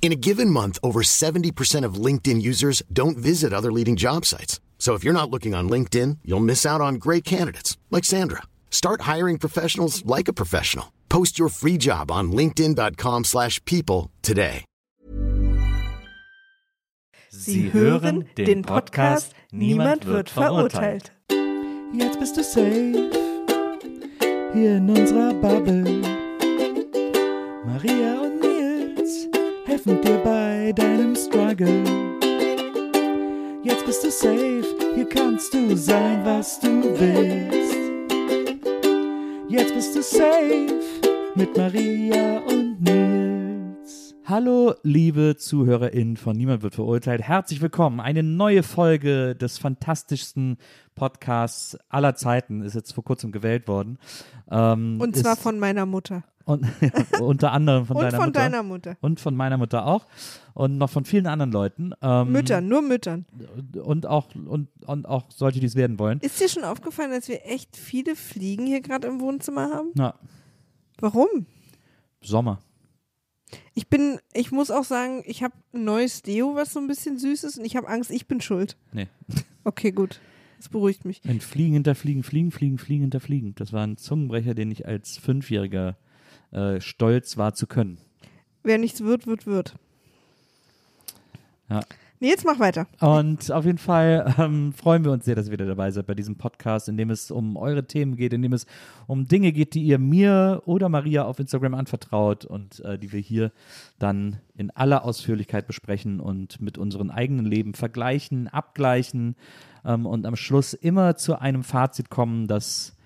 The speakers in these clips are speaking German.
In a given month, over 70% of LinkedIn users don't visit other leading job sites. So if you're not looking on LinkedIn, you'll miss out on great candidates like Sandra. Start hiring professionals like a professional. Post your free job on linkedin.com/people slash people today. Sie hören den Podcast Niemand wird verurteilt. Jetzt bist du safe hier in unserer Bubble. Maria und Nils helfen dir bei deinem Struggle. Jetzt bist du safe, hier kannst du sein, was du willst. Jetzt bist du safe mit Maria und Nils. Hallo, liebe ZuhörerInnen von Niemand wird verurteilt. Herzlich willkommen. Eine neue Folge des fantastischsten Podcasts aller Zeiten ist jetzt vor kurzem gewählt worden. Ähm, Und zwar ist- von meiner Mutter. Und, unter anderem von Und deiner von Mutter. deiner Mutter. Und von meiner Mutter auch. Und noch von vielen anderen Leuten. Ähm, Müttern, nur Müttern. Und auch, und, und auch solche, die es werden wollen. Ist dir schon aufgefallen, dass wir echt viele Fliegen hier gerade im Wohnzimmer haben? Ja, Warum? Sommer. Ich bin, ich muss auch sagen, ich habe ein neues Deo, was so ein bisschen süß ist und ich habe Angst, ich bin schuld. Nee. Okay, gut. Das beruhigt mich. Ein Fliegen hinter Fliegen, Fliegen, Fliegen, Fliegen hinter Fliegen. Das war ein Zungenbrecher, den ich als Fünfjähriger äh, stolz war zu können. Wer nichts wird, wird, wird. Ja. Nee, jetzt mach weiter. Und auf jeden Fall ähm, freuen wir uns sehr, dass ihr wieder dabei seid bei diesem Podcast, in dem es um eure Themen geht, in dem es um Dinge geht, die ihr mir oder Maria auf Instagram anvertraut und äh, die wir hier dann in aller Ausführlichkeit besprechen und mit unseren eigenen Leben vergleichen, abgleichen ähm, und am Schluss immer zu einem Fazit kommen, das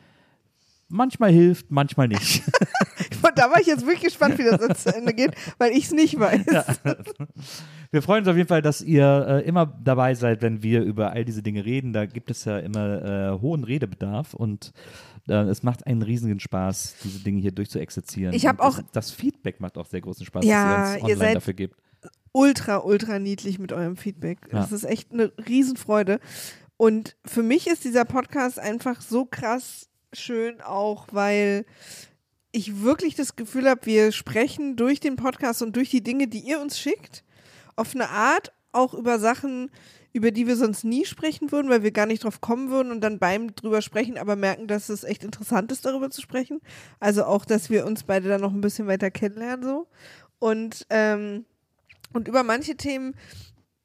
manchmal hilft, manchmal nicht. Da war ich jetzt wirklich gespannt, wie das jetzt zu Ende geht, weil ich es nicht weiß. Wir freuen uns auf jeden Fall, dass ihr äh, immer dabei seid, wenn wir über all diese Dinge reden. Da gibt es ja immer äh, hohen Redebedarf und äh, es macht einen riesigen Spaß, diese Dinge hier durchzuexerzieren. Ich hab Und das, auch- das Feedback macht auch sehr großen Spaß, Ja, dass ihr uns online dafür gebt. ultra, ultra niedlich mit eurem Feedback. Ja. Das ist echt eine Riesenfreude. Und für mich ist dieser Podcast einfach so krass schön auch, weil ich wirklich das Gefühl habe, wir sprechen durch den Podcast und durch die Dinge, die ihr uns schickt, auf eine Art auch über Sachen, über die wir sonst nie sprechen würden, weil wir gar nicht drauf kommen würden und dann beim drüber sprechen, aber merken, dass es echt interessant ist, darüber zu sprechen. Also auch, dass wir uns beide dann noch ein bisschen weiter kennenlernen so. Und, ähm, und über manche Themen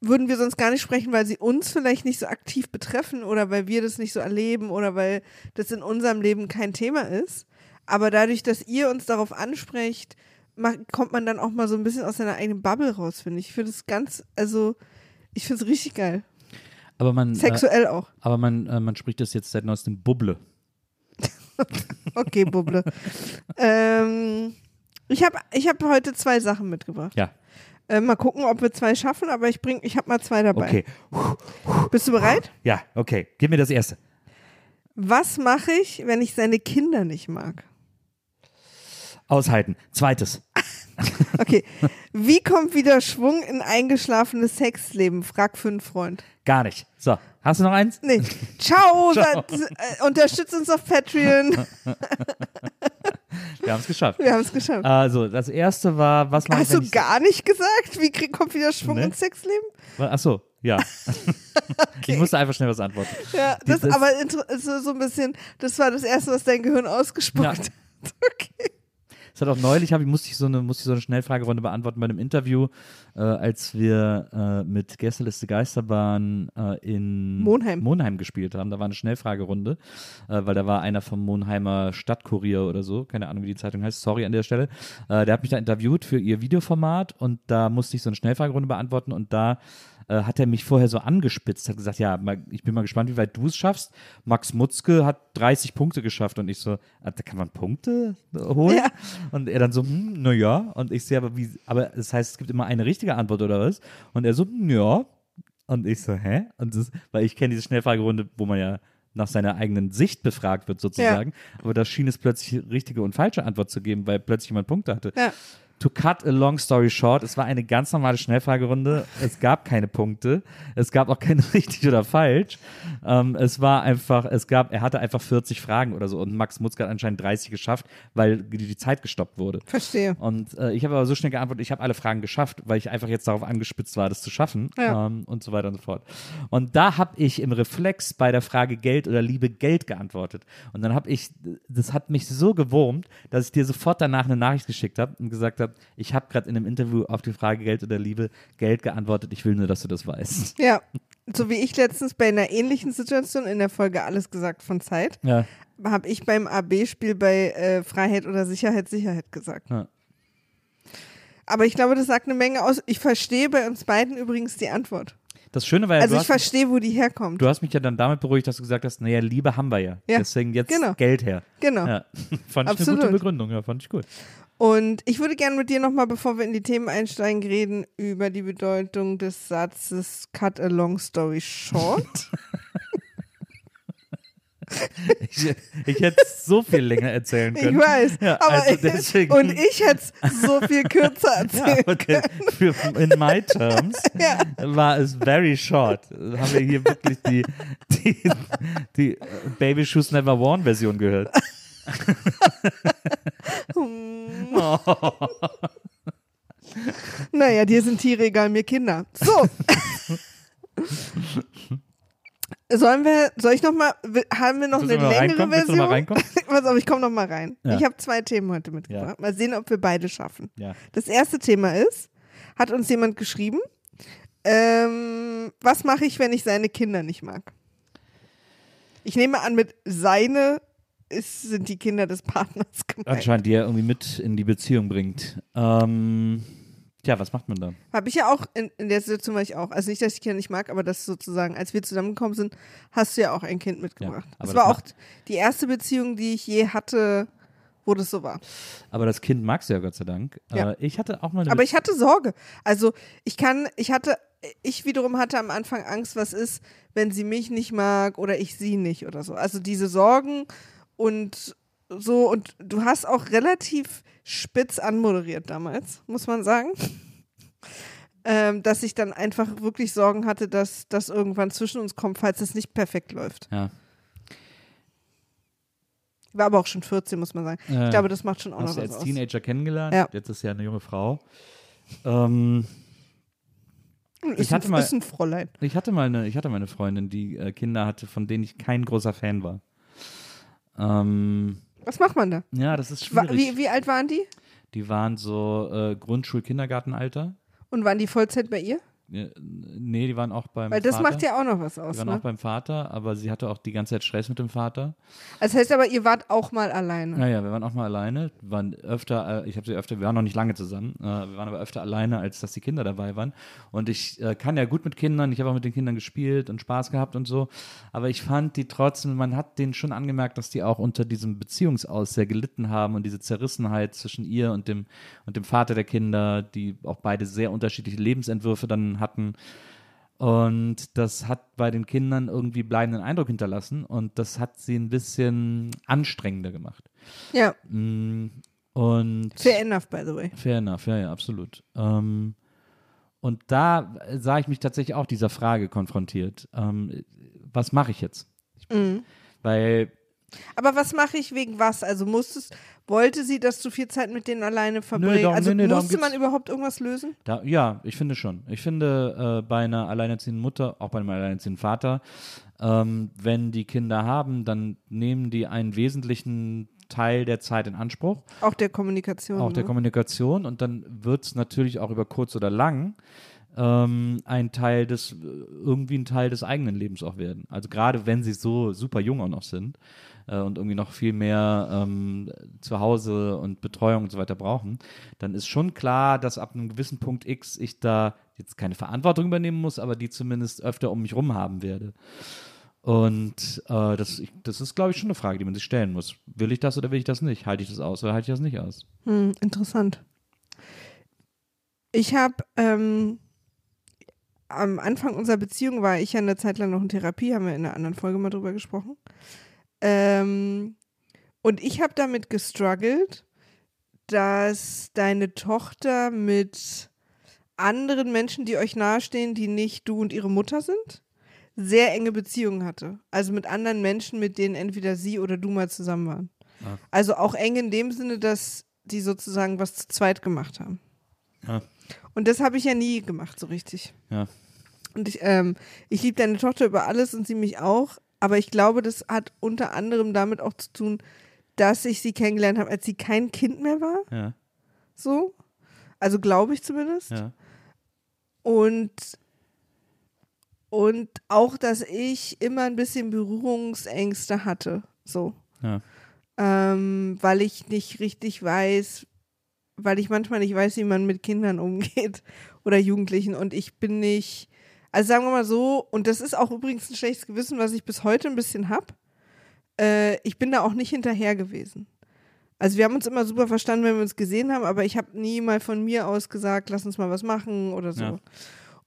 würden wir sonst gar nicht sprechen, weil sie uns vielleicht nicht so aktiv betreffen oder weil wir das nicht so erleben oder weil das in unserem Leben kein Thema ist. Aber dadurch, dass ihr uns darauf ansprecht, kommt man dann auch mal so ein bisschen aus seiner eigenen Bubble raus, finde ich. Ich finde es ganz, also ich finde es richtig geil. Aber man, äh, Sexuell auch. aber man, äh, man spricht das jetzt seit neuestem Bubble. Okay, Bubble. ähm, ich habe ich hab heute zwei Sachen mitgebracht. Ja, Äh, mal gucken, ob wir zwei schaffen, aber ich bring, ich habe mal zwei dabei. okay. Bist du bereit? Ja, okay. Gib mir das erste. Was mache ich, wenn ich seine Kinder nicht mag? Aushalten. Zweites. Okay. Wie kommt wieder Schwung in eingeschlafenes Sexleben? Frag für einen Freund. Gar nicht. So, hast du noch eins? Nee. Ciao. Ciao. Äh, unterstützt uns auf Patreon. Wir haben es geschafft. Wir haben es geschafft. Also, das erste war, was ich, Hast du gar nicht gesagt? Wie krieg, kommt wieder Schwung Nee. ins Sexleben? Ach so, ja. Ich musste einfach schnell was antworten. Ja, das, Dieses- aber so so ein bisschen, das war das Erste, was dein Gehirn ausgespuckt Ja. hat. Okay. Es hat auch neulich, hab ich, musste, ich so eine, musste ich so eine Schnellfragerunde beantworten bei einem Interview, äh, als wir äh, mit Gästeliste Geisterbahn äh, in Monheim. Monheim gespielt haben. Da war eine Schnellfragerunde, äh, weil da war einer vom Monheimer Stadtkurier oder so, keine Ahnung, wie die Zeitung heißt, sorry an der Stelle. Äh, der hat mich da interviewt für ihr Videoformat und da musste ich so eine Schnellfragerunde beantworten und da äh, hat er mich vorher so angespitzt, hat gesagt, ja, mal, ich bin mal gespannt, wie weit du es schaffst. Max Mutzke hat 30 Punkte geschafft und ich so, ah, da kann man Punkte holen? Ja. Und er dann so, hm, na ja. Und ich sehe, aber wie, aber das heißt, es gibt immer eine richtige Antwort oder was? Und er so, hm, ja. Und ich so, hä? Und das, weil ich kenne diese Schnellfragerunde, wo man ja nach seiner eigenen Sicht befragt wird, sozusagen. Aber da schien es plötzlich richtige und falsche Antwort zu geben, weil plötzlich jemand Punkte hatte. Ja. To cut a long story short, es war eine ganz normale Schnellfragerunde. Es gab keine Punkte. Es gab auch keine richtig oder falsch. Ähm, es war einfach, es gab, er hatte einfach 40 Fragen oder so und Max Mutzke hat anscheinend 30 geschafft, weil die, die Zeit gestoppt wurde. Verstehe. Und äh, ich habe aber so schnell geantwortet, ich habe alle Fragen geschafft, weil ich einfach jetzt darauf angespitzt war, das zu schaffen Ja. ähm, und so weiter und so fort. Und da habe ich im Reflex bei der Frage Geld oder Liebe Geld geantwortet. Und dann habe ich, das hat mich so gewurmt, dass ich dir sofort danach eine Nachricht geschickt habe und gesagt habe, ich habe gerade in einem Interview auf die Frage Geld oder Liebe Geld geantwortet. Ich will nur, dass du das weißt. Ja. So wie ich letztens bei einer ähnlichen Situation in der Folge Alles gesagt von Zeit, Ja. habe ich beim AB-Spiel bei äh, Freiheit oder Sicherheit Sicherheit gesagt. Ja. Aber ich glaube, das sagt eine Menge aus. Ich verstehe bei uns beiden übrigens die Antwort. Das Schöne war ja, Also ich verstehe, wo die herkommt. du hast mich ja dann damit beruhigt, dass du gesagt hast, naja, Liebe haben wir ja. Ja, Deswegen jetzt genau. Geld her. Genau. Ja. Fand ich eine Absolut. gute Begründung, ja, fand ich gut. Und ich würde gerne mit dir nochmal, bevor wir in die Themen einsteigen, reden über die Bedeutung des Satzes Cut a long story short. Ich, ich hätte so viel länger erzählen ich können. weiß. Ja, aber also ich, und ich hätte es so viel kürzer ja, erzählt. okay. Für, in my terms Ja. war es very short. Haben wir hier wirklich die, die, die äh, Baby Shoes Never Worn Version gehört. Oh. Naja, dir sind Tiere egal, mir Kinder. So. Sollen wir, soll ich noch mal, haben wir noch Willst eine längere Version? Pass auf, ich komme noch mal rein. Ja. Ich habe zwei Themen heute mitgebracht. Ja. Mal sehen, ob wir beide schaffen. Ja. Das erste Thema ist, hat uns jemand geschrieben, ähm, was mache ich, wenn ich seine Kinder nicht mag? Ich nehme an, mit seine ist, sind die Kinder des Partners gemeint. Anscheinend, die er irgendwie mit in die Beziehung bringt. Ähm, tja, was macht man da? Habe ich ja auch, in, in der Situation war ich auch. Also nicht, dass ich die Kinder nicht mag, aber das sozusagen, als wir zusammengekommen sind, hast du ja auch ein Kind mitgebracht. Ja, das das war auch die erste Beziehung, die ich je hatte, wo das so war. Aber das Kind magst du ja Gott sei Dank. Ja. Äh, ich hatte auch mal eine Aber ich hatte Sorge. Also ich kann, ich hatte, ich wiederum hatte am Anfang Angst, was ist, wenn sie mich nicht mag oder ich sie nicht oder so. Also diese Sorgen und so und du hast auch relativ spitz anmoderiert damals, muss man sagen. Ähm, dass ich dann einfach wirklich Sorgen hatte, dass das irgendwann zwischen uns kommt, falls es nicht perfekt läuft. Ja. Ich war aber auch schon 14, muss man sagen. Äh, ich glaube, das macht schon auch Hast noch du was als aus. Teenager kennengelernt? Ja. Jetzt ist ja eine junge Frau. Ähm, Ist, ich hatte mal-. Ich hatte mal eine, ich hatte mal eine Freundin, die äh, Kinder hatte, von denen ich kein großer Fan war. Ähm, Was macht man da? ja, das ist Wa- schwierig. Wie, wie alt waren die? Die waren so äh, Grundschul-Kindergartenalter. Und waren die Vollzeit bei ihr? Nee, die waren auch beim Weil das Vater. macht ja auch noch was die aus. waren Ne? auch beim Vater, aber sie hatte auch die ganze Zeit Stress mit dem Vater. Das heißt aber, ihr wart auch mal alleine. Naja, wir waren auch mal alleine, waren öfter, äh, ich habe sie öfter, wir waren noch nicht lange zusammen, äh, wir waren aber öfter alleine, als dass die Kinder dabei waren. Und ich äh, kann ja gut mit Kindern, ich habe auch mit den Kindern gespielt und Spaß gehabt und so. Aber ich fand die trotzdem, man hat denen schon angemerkt, dass die auch unter diesem Beziehungsaus sehr gelitten haben und diese Zerrissenheit zwischen ihr und dem, und dem Vater der Kinder, die auch beide sehr unterschiedliche Lebensentwürfe dann hatten. Und das hat bei den Kindern irgendwie bleibenden Eindruck hinterlassen und das hat sie ein bisschen anstrengender gemacht. Ja, Mm, Und fair enough, by the way. fair enough, ja, ja, absolut. Ähm, und da sah ich mich tatsächlich auch dieser Frage konfrontiert. Ähm, was mache ich jetzt? Mhm. Weil Aber was mache ich wegen was? Also musstest, wollte sie, dass du viel Zeit mit denen alleine verbringst? darum- also nee, nee, musste man überhaupt irgendwas lösen? Da, ja, ich finde schon. Ich finde, äh, bei einer alleinerziehenden Mutter, auch bei einem alleinerziehenden Vater, ähm, wenn die Kinder haben, dann nehmen die einen wesentlichen Teil der Zeit in Anspruch, Auch der Kommunikation. auch der ne? Kommunikation. Und dann wird es natürlich auch über kurz oder lang ähm, ein Teil des, irgendwie ein Teil des eigenen Lebens auch werden. Also gerade wenn sie so super jung auch noch sind äh, und irgendwie noch viel mehr ähm, zu Hause und Betreuung und so weiter brauchen, dann ist schon klar, dass ab einem gewissen Punkt X ich da jetzt keine Verantwortung übernehmen muss, aber die zumindest öfter um mich rum haben werde. Und äh, das, ich, das ist, glaube ich, schon eine Frage, die man sich stellen muss. Will ich das oder will ich das nicht? Halte ich das aus oder halte ich das nicht aus? Hm, interessant. Ich habe ähm, am Anfang unserer Beziehung war ich ja eine Zeit lang noch in Therapie, haben wir in einer anderen Folge mal drüber gesprochen. Ähm, und ich habe damit gestruggelt, dass deine Tochter mit anderen Menschen, die euch nahestehen, die nicht du und ihre Mutter sind, sehr enge Beziehungen hatte. Also mit anderen Menschen, mit denen entweder sie oder du mal zusammen waren. Ah. Also auch eng in dem Sinne, dass die sozusagen was zu zweit gemacht haben. Ja. Und das habe ich ja nie gemacht, so richtig. Ja. Und ich, ähm, ich liebe deine Tochter über alles und sie mich auch. Aber ich glaube, das hat unter anderem damit auch zu tun, dass ich sie kennengelernt habe, als sie kein Kind mehr war. Ja. So. Also glaube ich zumindest. Ja. Und, und auch, dass ich immer ein bisschen Berührungsängste hatte. So. Ja. Ähm, weil ich nicht richtig weiß, weil ich manchmal nicht weiß, wie man mit Kindern umgeht oder Jugendlichen. Und ich bin nicht, also sagen wir mal so, und das ist auch übrigens ein schlechtes Gewissen, was ich bis heute ein bisschen habe. Äh, ich bin da auch nicht hinterher gewesen. Also wir haben uns immer super verstanden, wenn wir uns gesehen haben, aber ich habe nie mal von mir aus gesagt, lass uns mal was machen oder so. Ja.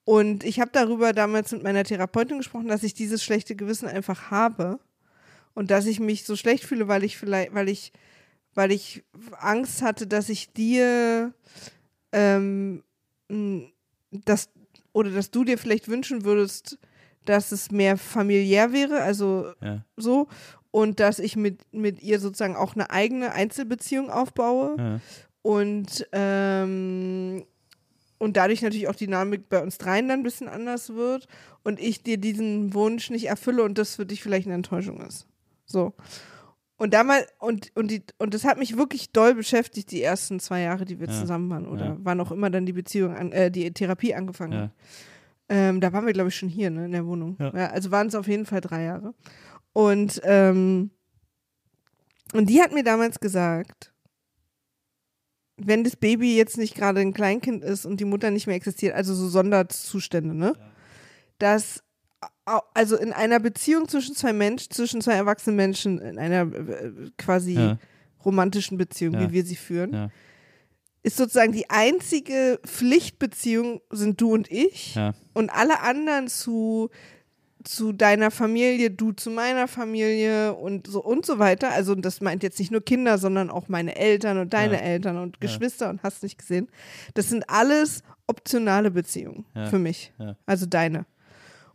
Und ich habe darüber damals mit meiner Therapeutin gesprochen, dass ich dieses schlechte Gewissen einfach habe und dass ich mich so schlecht fühle, weil ich vielleicht, weil ich, weil ich Angst hatte, dass ich dir ähm, das oder dass du dir vielleicht wünschen würdest, dass es mehr familiär wäre, also Ja. so und dass ich mit, mit ihr sozusagen auch eine eigene Einzelbeziehung aufbaue Ja. und ähm, und dadurch natürlich auch die Dynamik bei uns dreien dann ein bisschen anders wird und ich dir diesen Wunsch nicht erfülle und das für dich vielleicht eine Enttäuschung ist. So. Und damals, und, und, die, und das hat mich wirklich doll beschäftigt, die ersten zwei Jahre, die wir Ja. zusammen waren. Oder Ja. wann auch immer dann die Beziehung, an, äh, die Therapie angefangen Ja. hat. Ähm, da waren wir, glaube ich, schon hier, ne, in der Wohnung. Ja. also waren es auf jeden Fall drei Jahre. Und, ähm, und die hat mir damals gesagt, wenn das Baby jetzt nicht gerade ein Kleinkind ist und die Mutter nicht mehr existiert, also so Sonderzustände, ne? Dass au- also in einer Beziehung zwischen zwei Menschen, zwischen zwei erwachsenen Menschen, in einer äh, quasi Ja. romantischen Beziehung, Ja. wie wir sie führen, Ja. ist sozusagen die einzige Pflichtbeziehung sind du und ich und alle anderen zu zu deiner Familie, du zu meiner Familie und so und so weiter. Also das meint jetzt nicht nur Kinder, sondern auch meine Eltern und deine. Eltern und. Geschwister und hast nicht gesehen. Das sind alles optionale Beziehungen für mich. Also deine.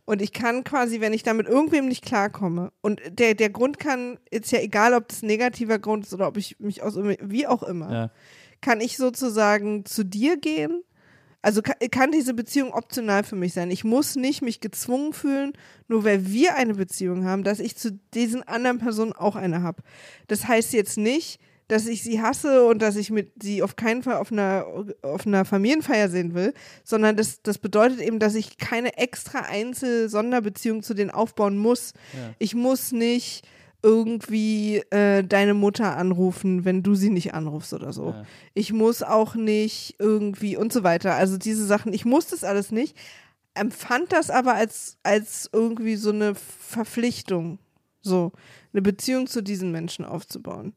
Und ich kann quasi, wenn ich da mit irgendwem nicht klarkomme, und der, der Grund kann, ist ja egal, ob das ein negativer Grund ist oder ob ich mich aus, wie auch immer, Ja. kann ich sozusagen zu dir gehen. Also kann, kann diese Beziehung optional für mich sein. Ich muss nicht mich gezwungen fühlen, nur weil wir eine Beziehung haben, dass ich zu diesen anderen Personen auch eine habe. Das heißt jetzt nicht, dass ich sie hasse und dass ich mit sie auf keinen Fall auf einer, auf einer Familienfeier sehen will, sondern das, das bedeutet eben, dass ich keine extra Einzel-Sonderbeziehung zu denen aufbauen muss. Ja. Ich muss nicht irgendwie äh, deine Mutter anrufen, wenn du sie nicht anrufst oder so. Ja. Ich muss auch nicht irgendwie und so weiter. Also diese Sachen, ich muss das alles nicht. Empfand das aber als, als irgendwie so eine Verpflichtung, so eine Beziehung zu diesen Menschen aufzubauen.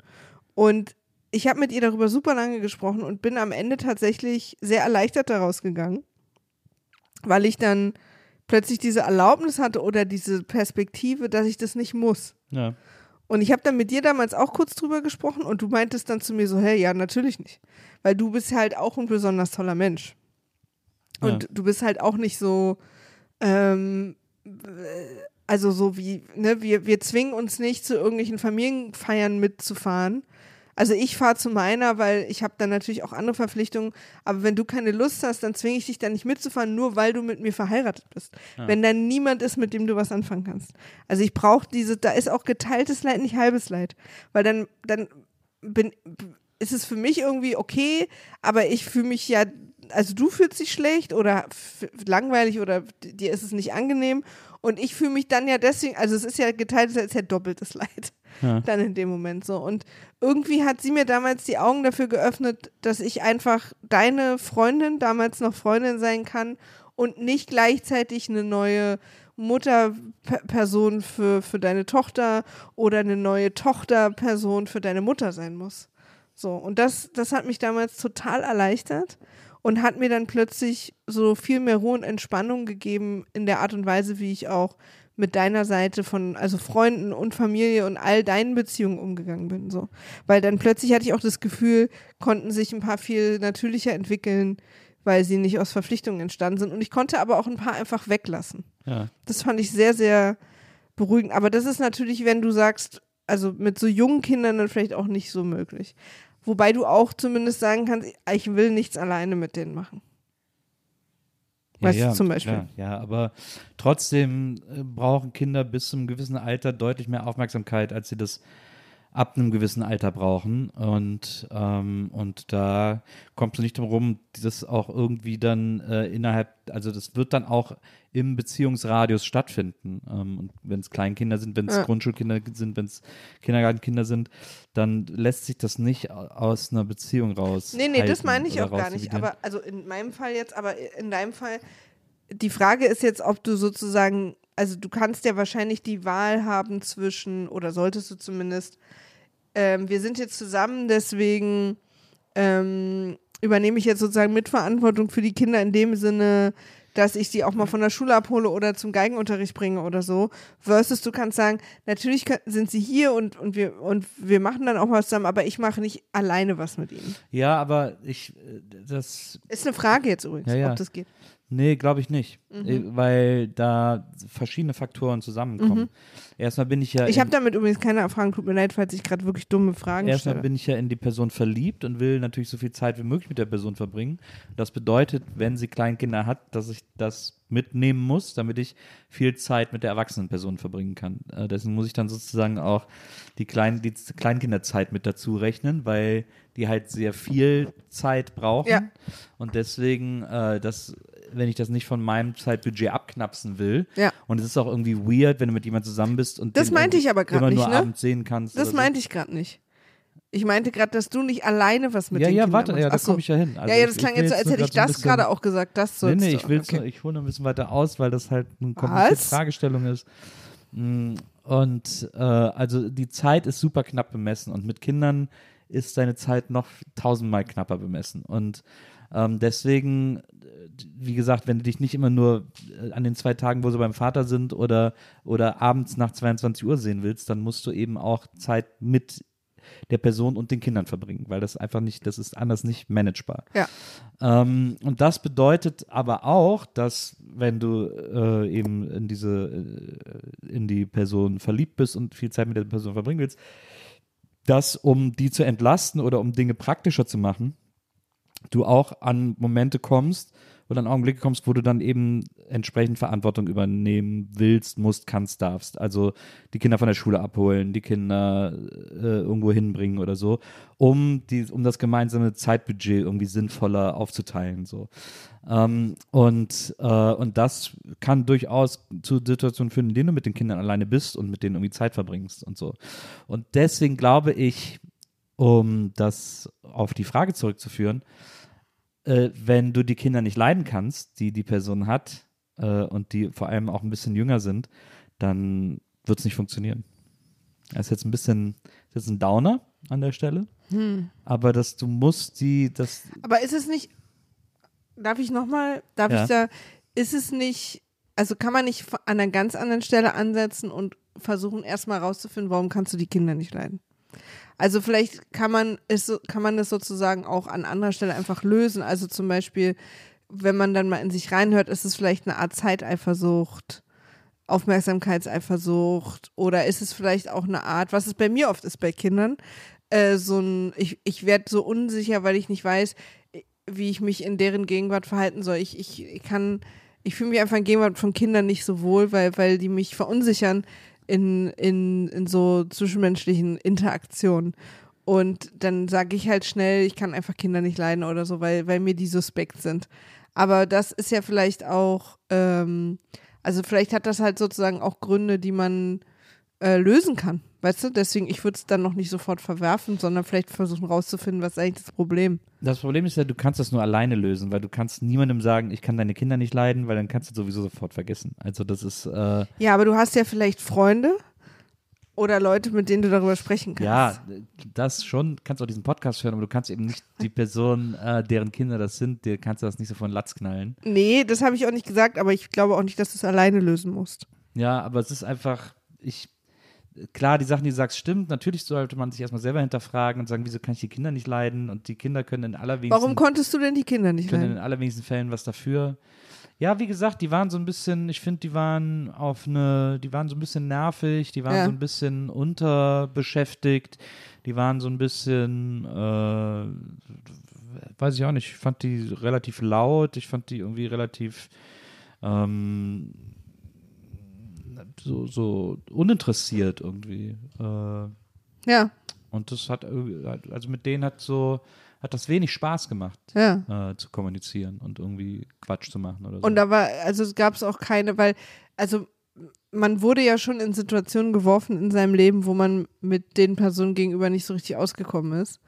Und ich habe mit ihr darüber super lange gesprochen und bin am Ende tatsächlich sehr erleichtert daraus gegangen, weil ich dann plötzlich diese Erlaubnis hatte oder diese Perspektive, dass ich das nicht muss. Ja. Und ich habe dann mit dir damals auch kurz drüber gesprochen und du meintest dann zu mir so, hey, ja, natürlich nicht. Weil du bist halt auch ein besonders toller Mensch. Und Ja. du bist halt auch nicht so, ähm, äh, also so wie, ne, wir, wir zwingen uns nicht zu irgendwelchen Familienfeiern mitzufahren. Also ich fahre zu meiner, weil ich habe dann natürlich auch andere Verpflichtungen. Aber wenn du keine Lust hast, dann zwinge ich dich dann nicht mitzufahren, nur weil du mit mir verheiratet bist. Wenn dann niemand ist, mit dem du was anfangen kannst. Also ich brauche diese, da ist auch geteiltes Leid, nicht halbes Leid. Weil dann, dann bin, ist es für mich irgendwie okay, aber ich fühle mich ja, also du fühlst dich schlecht oder langweilig oder dir ist es nicht angenehm und ich fühle mich dann ja deswegen, also es ist ja geteiltes Leid, es ist ja doppeltes Leid Ja. dann in dem Moment so. Und irgendwie hat sie mir damals die Augen dafür geöffnet, dass ich einfach deine Freundin, damals noch Freundin sein kann und nicht gleichzeitig eine neue Mutterperson für, für deine Tochter oder eine neue Tochterperson für deine Mutter sein muss. So, und das, das hat mich damals total erleichtert und hat mir dann plötzlich so viel mehr Ruhe und Entspannung gegeben in der Art und Weise, wie ich auch mit deiner Seite von, also Freunden und Familie und all deinen Beziehungen umgegangen bin. So. Weil dann plötzlich hatte ich auch das Gefühl, konnten sich ein paar viel natürlicher entwickeln, weil sie nicht aus Verpflichtungen entstanden sind. Und ich konnte aber auch ein paar einfach weglassen. Ja. Das fand ich sehr, sehr beruhigend. Aber das ist natürlich, wenn du sagst, also mit so jungen Kindern dann vielleicht auch nicht so möglich. Wobei du auch zumindest sagen kannst, ich will nichts alleine mit denen machen. Weißt ja, du zum Beispiel? Klar, ja, aber trotzdem äh, brauchen Kinder bis zu einem gewissen Alter deutlich mehr Aufmerksamkeit, als sie das ab einem gewissen Alter brauchen. Und, ähm, und da kommst du nicht drum rum, das auch irgendwie dann äh, innerhalb, also das wird dann auch im Beziehungsradius stattfinden. Ähm, und wenn es Kleinkinder sind, wenn es Ja. Grundschulkinder sind, wenn es Kindergartenkinder sind, dann lässt sich das nicht aus einer Beziehung raus. Nee, nee, das meine ich auch gar nicht. Aber also in meinem Fall jetzt, aber in deinem Fall, die Frage ist jetzt, ob du sozusagen, also du kannst ja wahrscheinlich die Wahl haben zwischen, oder solltest du zumindest, ähm, wir sind jetzt zusammen, deswegen ähm, übernehme ich jetzt sozusagen Mitverantwortung für die Kinder in dem Sinne, dass ich sie auch mal von der Schule abhole oder zum Geigenunterricht bringe oder so. Versus du kannst sagen, natürlich sind sie hier und, und, wir, und wir machen dann auch was zusammen, aber ich mache nicht alleine was mit ihnen. Ja, aber ich, äh, das, Ist eine Frage jetzt übrigens, Ja, ja. ob das geht. Nee, glaube ich nicht, Mhm. Äh, weil da verschiedene Faktoren zusammenkommen. Erstmal bin ich ja, Mhm. Ich habe damit übrigens keine Erfahrung, tut mir leid, falls ich gerade wirklich dumme Fragen erstmal stelle. bin ich ja in die Person verliebt und will natürlich so viel Zeit wie möglich mit der Person verbringen. Das bedeutet, wenn sie Kleinkinder hat, dass ich das mitnehmen muss, damit ich viel Zeit mit der erwachsenen Person verbringen kann. Äh, deswegen muss ich dann sozusagen auch die, Klein die Kleinkinderzeit mit dazu rechnen, weil die halt sehr viel Zeit brauchen. Ja. Und deswegen, äh, das, wenn ich das nicht von meinem Zeitbudget abknapsen will, Ja. und es ist auch irgendwie weird, wenn du mit jemandem zusammen bist und Das meinte ich aber immer nicht, nur ne? abends sehen kannst. Das oder so. meinte ich gerade nicht. Ich meinte gerade, dass du nicht alleine was mit ja, den ja, Kindern warte, machst. ja, da Ach so. komme ich ja hin. Also ja, ja, ich- das klang jetzt so, als hätte ich das gerade auch gesagt. Das Nee, sollst nee, du. ich will okay. ich hole noch ein bisschen weiter aus, weil das halt eine Was? Fragestellung ist. Mm, Und äh, also die Zeit ist super knapp bemessen und mit Kindern ist deine Zeit noch tausendmal knapper bemessen. Und ähm, deswegen, äh, wie gesagt, wenn du dich nicht immer nur äh, an den zwei Tagen, wo sie beim Vater sind oder, oder abends nach 22 Uhr sehen willst, dann musst du eben auch Zeit mit der Person und den Kindern verbringen, weil das einfach nicht, das ist anders nicht managebar. Ja. Ähm, und das bedeutet aber auch, dass wenn du äh, eben in diese, äh, in die Person verliebt bist und viel Zeit mit der Person verbringen willst, dass um die zu entlasten oder um Dinge praktischer zu machen, du auch an Momente kommst oder an Augenblicke kommst, wo du dann eben entsprechend Verantwortung übernehmen willst, musst, kannst, darfst. Also die Kinder von der Schule abholen, die Kinder äh, irgendwo hinbringen oder so, um, die, um das gemeinsame Zeitbudget irgendwie sinnvoller aufzuteilen. So. Ähm, und, äh, und das kann durchaus zu Situationen führen, in denen du mit den Kindern alleine bist und mit denen irgendwie Zeit verbringst und so. Und deswegen glaube ich, um das auf die Frage zurückzuführen, äh, wenn du die Kinder nicht leiden kannst, die die Person hat äh, und die vor allem auch ein bisschen jünger sind, dann wird es nicht funktionieren. Das ist jetzt ein bisschen, das ist ein Downer an der Stelle, Hm. aber dass du musst die, das, Aber ist es nicht, darf ich nochmal, darf Ja. ich da, ist es nicht, also kann man nicht an einer ganz anderen Stelle ansetzen und versuchen erstmal rauszufinden, warum kannst du die Kinder nicht leiden? Also vielleicht kann man es, kann man das sozusagen auch an anderer Stelle einfach lösen. Also zum Beispiel, wenn man dann mal in sich reinhört, ist es vielleicht eine Art Zeiteifersucht, Aufmerksamkeitseifersucht oder ist es vielleicht auch eine Art, was es bei mir oft ist bei Kindern, äh, so ein, ich, ich werde so unsicher, weil ich nicht weiß, wie ich mich in deren Gegenwart verhalten soll. Ich, ich, ich kann, ich fühle mich einfach in Gegenwart von Kindern nicht so wohl, weil, weil die mich verunsichern in, in, in so zwischenmenschlichen Interaktionen. Und dann sage ich halt schnell, ich kann einfach Kinder nicht leiden oder so, weil, weil mir die suspekt sind. Aber das ist ja vielleicht auch, ähm, also vielleicht hat das halt sozusagen auch Gründe, die man äh, lösen kann. Weißt du, deswegen, ich würde es dann noch nicht sofort verwerfen, sondern vielleicht versuchen rauszufinden, was ist eigentlich das Problem. Das Problem ist ja, du kannst das nur alleine lösen, weil du kannst niemandem sagen, ich kann deine Kinder nicht leiden, weil dann kannst du sowieso sofort vergessen. Also das ist, äh, Ja, aber du hast ja vielleicht Freunde oder Leute, mit denen du darüber sprechen kannst. ja, das schon, kannst auch diesen Podcast hören, aber du kannst eben nicht die Person, äh, deren Kinder das sind, dir kannst du das nicht so von Latz knallen. Nee, das habe ich auch nicht gesagt, aber ich glaube auch nicht, dass du es alleine lösen musst. Ja, aber es ist einfach, ich, klar, die Sachen, die du sagst, stimmt. Natürlich sollte man sich erstmal selber hinterfragen und sagen, wieso kann ich die Kinder nicht leiden? Und die Kinder können in allerwenigsten, Warum konntest du denn die Kinder nicht können in leiden? den allerwenigsten Fällen was dafür. Ja, wie gesagt, die waren so ein bisschen, ich finde, die waren auf eine, die waren so ein bisschen nervig, die waren Ja. so ein bisschen unterbeschäftigt, die waren so ein bisschen, äh, weiß ich auch nicht, ich fand die relativ laut, ich fand die irgendwie relativ ähm, so, so uninteressiert irgendwie. Äh, Ja, und das hat, also mit denen hat so, hat das wenig Spaß gemacht, ja. äh, zu kommunizieren und irgendwie Quatsch zu machen oder so. Und da war, also es gab es auch keine, weil, also man wurde ja schon in Situationen geworfen in seinem Leben, wo man mit den Personen gegenüber nicht so richtig ausgekommen ist.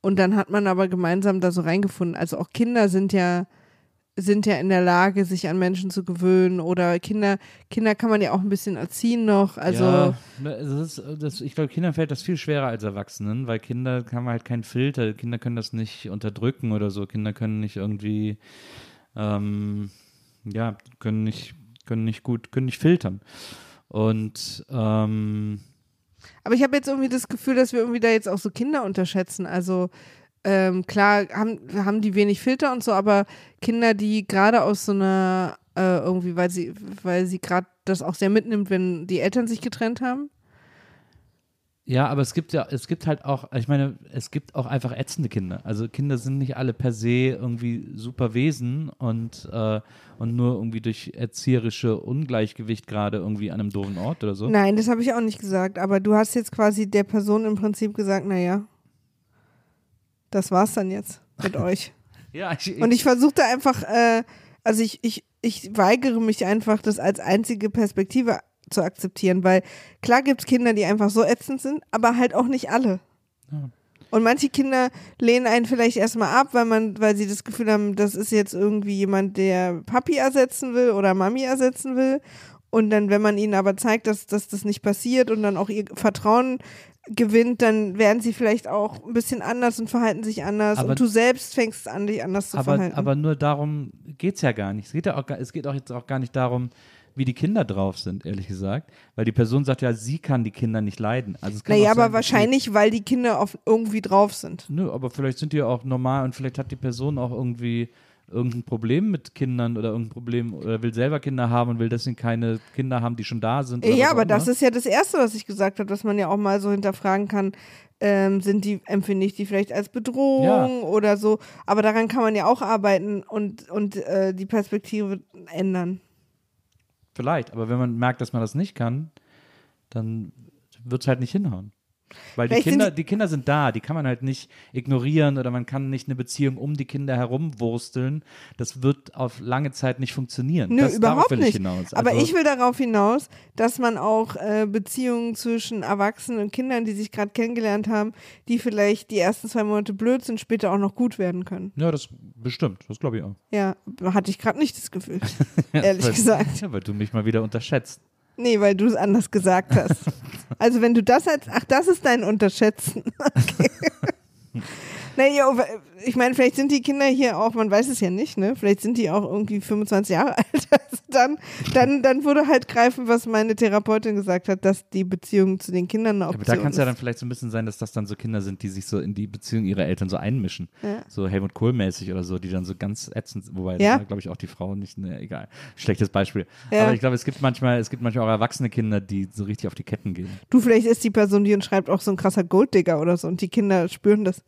Und dann hat man aber gemeinsam da so reingefunden. Also auch Kinder sind ja, sind ja in der Lage, sich an Menschen zu gewöhnen. Oder Kinder, Kinder kann man ja auch ein bisschen erziehen noch. Also ja, ne, das ist, das, ich glaube, Kindern fällt das viel schwerer als Erwachsenen, weil Kinder haben halt keinen Filter. Kinder können das nicht unterdrücken oder so. Kinder können nicht irgendwie, ähm, ja, können nicht, können nicht gut, können nicht filtern. Und ähm, Aber ich habe jetzt irgendwie das Gefühl, dass wir irgendwie da jetzt auch so Kinder unterschätzen. Also ähm, klar haben, haben die wenig Filter und so, aber Kinder, die gerade aus so einer äh, irgendwie, weil sie, weil sie gerade das auch sehr mitnimmt, wenn die Eltern sich getrennt haben. Ja, aber es gibt ja, es gibt halt auch, ich meine, es gibt auch einfach ätzende Kinder. Also Kinder sind nicht alle per se irgendwie super Wesen und, äh, und nur irgendwie durch erzieherische Ungleichgewicht gerade irgendwie an einem doofen Ort oder so. Nein, das habe ich auch nicht gesagt, aber du hast jetzt quasi der Person im Prinzip gesagt, naja, das war's dann jetzt mit euch. Ja, ich, Und ich versuchte einfach, äh, also ich, ich, ich weigere mich einfach, das als einzige Perspektive zu akzeptieren, weil klar gibt es Kinder, die einfach so ätzend sind, aber halt auch nicht alle. Und manche Kinder lehnen einen vielleicht erstmal ab, weil man, weil sie das Gefühl haben, das ist jetzt irgendwie jemand, der Papi ersetzen will oder Mami ersetzen will. Und dann, wenn man ihnen aber zeigt, dass, dass das nicht passiert und dann auch ihr Vertrauen gewinnt, dann werden sie vielleicht auch ein bisschen anders und verhalten sich anders. Aber- und du selbst fängst an, dich anders zu aber, verhalten. aber nur darum geht es ja gar nicht. Es geht ja auch, es geht auch jetzt auch gar nicht darum, wie die Kinder drauf sind, ehrlich gesagt. Weil die Person sagt ja, sie kann die Kinder nicht leiden. Also es kann Naja, aber sein, wahrscheinlich, weil die Kinder auf irgendwie drauf sind. Die, nö, aber vielleicht sind die ja auch normal und vielleicht hat die Person auch irgendwie irgendein Problem mit Kindern oder irgendein Problem oder will selber Kinder haben und will deswegen keine Kinder haben, die schon da sind. Ja, was aber das ist ja das Erste, was ich gesagt habe, dass man ja auch mal so hinterfragen kann, ähm, sind die, empfinde ich die vielleicht als Bedrohung Ja. oder so. Aber daran kann man ja auch arbeiten und, und äh, die Perspektive ändern. Vielleicht, aber wenn man merkt, dass man das nicht kann, dann wird es halt nicht hinhauen. Weil die Vielleicht Kinder, die Kinder sind da, die kann man halt nicht ignorieren oder man kann nicht eine Beziehung um die Kinder herumwursteln. Das wird auf lange Zeit nicht funktionieren. Nö, das, überhaupt will nicht. Ich hinaus. Aber Also- ich will darauf hinaus, dass man auch äh, Beziehungen zwischen Erwachsenen und Kindern, die sich gerade kennengelernt haben, die vielleicht die ersten zwei Monate blöd sind, später auch noch gut werden können. Ja, das bestimmt, das glaube ich auch. Ja, hatte ich gerade nicht das Gefühl, ehrlich weil, gesagt. Ja, weil du mich mal wieder unterschätzt. Nee, weil du es anders gesagt hast. Also wenn du das als, ach, das ist dein Unterschätzen. Okay. naja, aber ich meine, vielleicht sind die Kinder hier auch, man weiß es ja nicht, ne? Vielleicht sind die auch irgendwie 25 Jahre alt. Also dann, dann, dann würde halt greifen, was meine Therapeutin gesagt hat, dass die Beziehung zu den Kindern eine Aber Option da kann es ja dann vielleicht so ein bisschen sein, dass das dann so Kinder sind, die sich so in die Beziehung ihrer Eltern so einmischen. Ja. So Helmut Kohl-mäßig oder so, die dann so ganz ätzend, wobei Ja. glaube ich auch die Frau nicht, ne, egal. Schlechtes Beispiel. Ja. Aber ich glaube, es gibt manchmal, es gibt manchmal auch erwachsene Kinder, die so richtig auf die Ketten gehen. Du, vielleicht ist die Person, die uns schreibt, auch so ein krasser Golddigger oder so und die Kinder spüren das.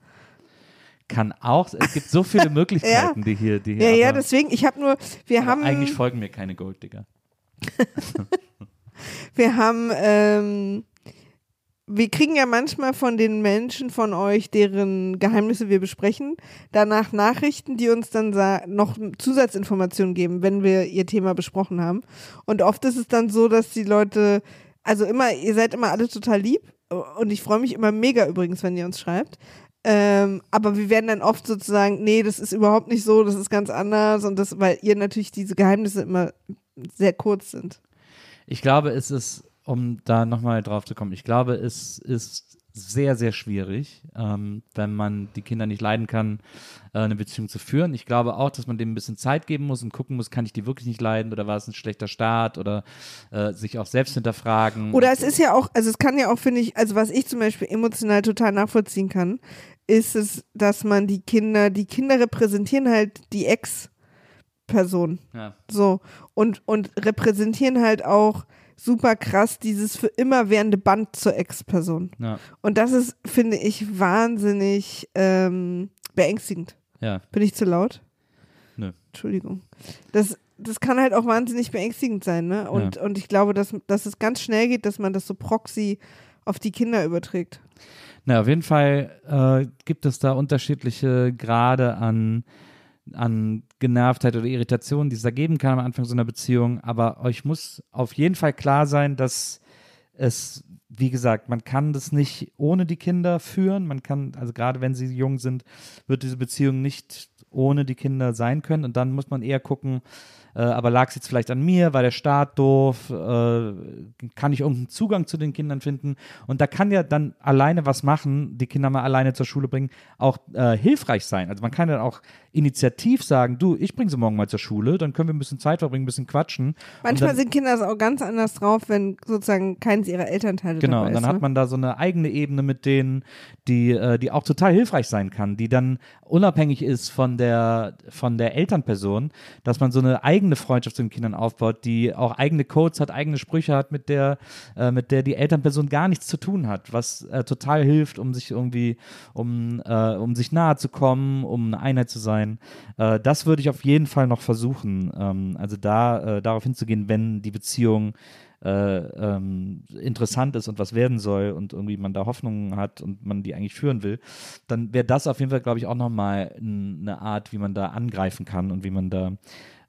Kann auch, es gibt so viele Möglichkeiten, die hier, die hier. Ja, ja, deswegen, ich habe nur, wir haben. eigentlich folgen mir keine Golddigger. Wir haben, ähm, wir kriegen ja manchmal von den Menschen von euch, deren Geheimnisse wir besprechen, danach Nachrichten, die uns dann noch Zusatzinformationen geben, wenn wir ihr Thema besprochen haben. Und oft ist es dann so, dass die Leute, also immer, ihr seid immer alle total lieb, und ich freue mich immer mega übrigens, wenn ihr uns schreibt. Ähm, aber wir werden dann oft sozusagen, nee, das ist überhaupt nicht so, das ist ganz anders und das, weil ihr natürlich diese Geheimnisse immer sehr kurz sind. Ich glaube, es ist, um da nochmal drauf zu kommen, ich glaube, es ist sehr, sehr schwierig, ähm, wenn man die Kinder nicht leiden kann, äh, eine Beziehung zu führen. Ich glaube auch, dass man dem ein bisschen Zeit geben muss und gucken muss, kann ich die wirklich nicht leiden oder war es ein schlechter Start oder äh, sich auch selbst hinterfragen. Oder es ist ja auch, also es kann ja auch, finde ich, also was ich zum Beispiel emotional total nachvollziehen kann, ist es, dass man die Kinder, die Kinder repräsentieren halt die Ex-Person. Ja. So. Und, und repräsentieren halt auch super krass dieses für immer währende Band zur Ex-Person. Ja. Und das ist, finde ich, wahnsinnig ähm, beängstigend. Ja. Bin ich zu laut? Nö. Entschuldigung. Das, das kann halt auch wahnsinnig beängstigend sein, ne? Und, und ich glaube, dass, dass es ganz schnell geht, dass man das so proxy auf die Kinder überträgt. Na, auf jeden Fall äh, gibt es da unterschiedliche Grade an, an Genervtheit oder Irritation, die es da geben kann am Anfang so einer Beziehung. Aber euch muss auf jeden Fall klar sein, dass es, wie gesagt, man kann das nicht ohne die Kinder führen. Man kann, also gerade wenn sie jung sind, wird diese Beziehung nicht ohne die Kinder sein können. Und dann muss man eher gucken, äh, aber lag es jetzt vielleicht an mir, war der Staat doof, äh, kann ich irgendeinen Zugang zu den Kindern finden? Und da kann ja dann alleine was machen, die Kinder mal alleine zur Schule bringen, auch äh, hilfreich sein. Also man kann dann auch initiativ sagen, du, ich bringe sie morgen mal zur Schule, dann können wir ein bisschen Zeit verbringen, ein bisschen quatschen. Manchmal dann, sind Kinder auch ganz anders drauf, wenn sozusagen keins ihrer Elternteile Genau, dabei und dann ist. hat ne? man da so eine eigene Ebene mit denen, die, äh, die auch total hilfreich sein kann, die dann unabhängig ist von der, von der Elternperson, dass man so eine eigene Freundschaft zu den Kindern aufbaut, die auch eigene Codes hat, eigene Sprüche hat, mit der, äh, mit der die Elternperson gar nichts zu tun hat, was äh, total hilft, um sich irgendwie, um, äh, um sich nahe zu kommen, um eine Einheit zu sein. Äh, das würde ich auf jeden Fall noch versuchen, ähm, also da äh, darauf hinzugehen, wenn die Beziehung äh, ähm, interessant ist und was werden soll und irgendwie man da Hoffnungen hat und man die eigentlich führen will, dann wäre das auf jeden Fall, glaube ich, auch nochmal eine Art, wie man da angreifen kann und wie man da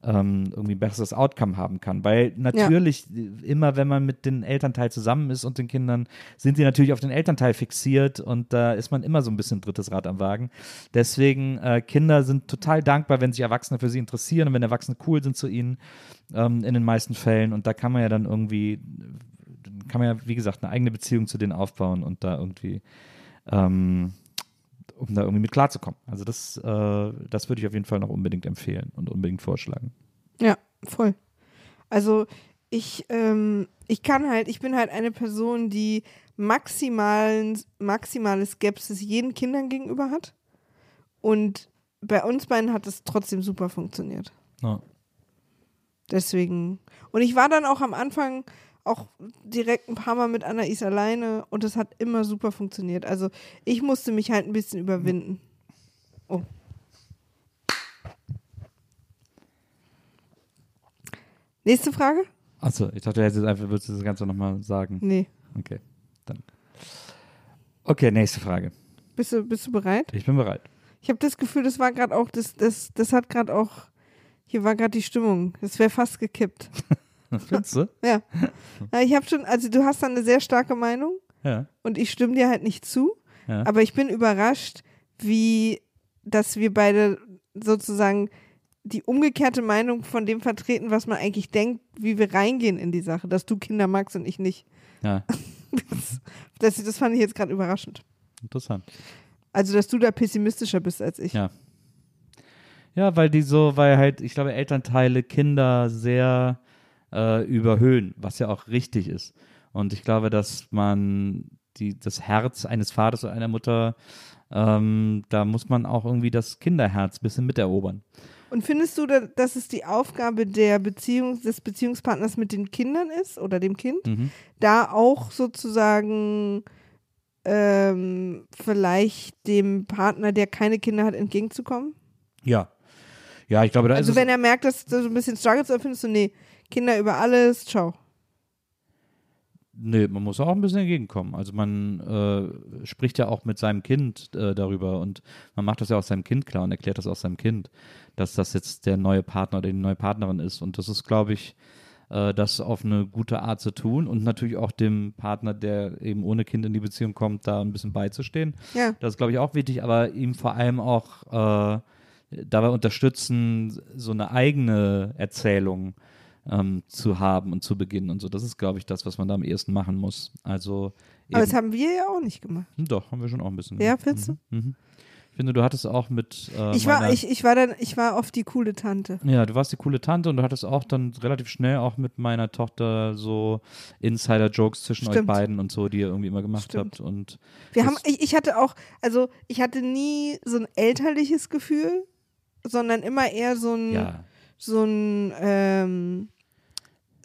ähm, irgendwie ein besseres Outcome haben kann. Weil natürlich, immer wenn man mit den Elternteil zusammen ist und den Kindern, sind die natürlich auf den Elternteil fixiert und da ist man immer so ein bisschen drittes Rad am Wagen. Deswegen, äh, Kinder sind total dankbar, wenn sich Erwachsene für sie interessieren und wenn Erwachsene cool sind zu ihnen, ähm, in den meisten Fällen. Und da kann man ja dann irgendwie, kann man ja, wie gesagt, eine eigene Beziehung zu denen aufbauen und da irgendwie ähm, um da irgendwie mit klarzukommen. Also das, äh, das würde ich auf jeden Fall noch unbedingt empfehlen und unbedingt vorschlagen. Ja, voll. Also ich, ähm, ich kann halt, ich bin halt eine Person, die maximalen, maximale Skepsis jeden Kindern gegenüber hat. Und bei uns beiden hat es trotzdem super funktioniert. Ja. Deswegen. Und ich war dann auch am Anfang auch direkt ein paar Mal mit Anais alleine und es hat immer super funktioniert. Also ich musste mich halt ein bisschen überwinden. Oh. Nächste Frage? Achso, ich dachte, jetzt einfach würdest du das Ganze nochmal sagen. Nee. Okay, dann. Okay, nächste Frage. Bist du, bist du bereit? Ich bin bereit. Ich habe das Gefühl, das war gerade auch, das, das, das hat gerade auch, hier war gerade die Stimmung. Das wäre fast gekippt. Findest du? Ja. ich habe schon, also du hast da eine sehr starke Meinung Ja. und ich stimme dir halt nicht zu, ja. aber ich bin überrascht, wie, dass wir beide sozusagen die umgekehrte Meinung von dem vertreten, was man eigentlich denkt, wie wir reingehen in die Sache, dass du Kinder magst und ich nicht. ja. Das, das, das fand ich jetzt gerade überraschend. Interessant. Also, dass du da pessimistischer bist als ich. Ja. Ja, weil die so, weil halt, ich glaube, Elternteile Kinder sehr äh, überhöhen, was ja auch richtig ist. Und ich glaube, dass man die, das Herz eines Vaters oder einer Mutter, ähm, da muss man auch irgendwie das Kinderherz ein bisschen miterobern. Und findest du, da- dass es die Aufgabe der Beziehung, des Beziehungspartners mit den Kindern ist oder dem Kind, Mhm. da auch sozusagen ähm, vielleicht dem Partner, der keine Kinder hat, entgegenzukommen? Ja. Ja, ich glaube, da Also ist es, wenn er merkt, dass du so ein bisschen struggles, dann findest du, nee, Kinder über alles, ciao. Nee, man muss auch ein bisschen entgegenkommen. Also man äh, spricht ja auch mit seinem Kind äh, darüber und man macht das ja auch seinem Kind klar und erklärt das auch seinem Kind, dass das jetzt der neue Partner oder die neue Partnerin ist. Und das ist, glaube ich, äh, das auf eine gute Art zu tun und natürlich auch dem Partner, der eben ohne Kind in die Beziehung kommt, da ein bisschen beizustehen. Ja. Das ist, glaube ich, auch wichtig, aber ihm vor allem auch äh, dabei unterstützen, so eine eigene Erzählung ähm, zu haben und zu beginnen und so. Das ist, glaube ich, das, was man da am ehesten machen muss. Also Aber das haben wir ja auch nicht gemacht. Hm, Doch, haben wir schon auch ein bisschen. Ja, gemacht. findest du? Mhm. Mhm. Ich finde, du hattest auch mit. Äh, Ich war, ich, ich war dann, ich war oft die coole Tante. Ja, du warst die coole Tante und du hattest auch dann relativ schnell auch mit meiner Tochter so Insider-Jokes zwischen euch Stimmt. beiden und so, die ihr irgendwie immer gemacht Stimmt. habt. Und Wir haben, ich, ich hatte auch, also ich hatte nie so ein elterliches Gefühl, sondern immer eher so ein, ja, so ein, ähm,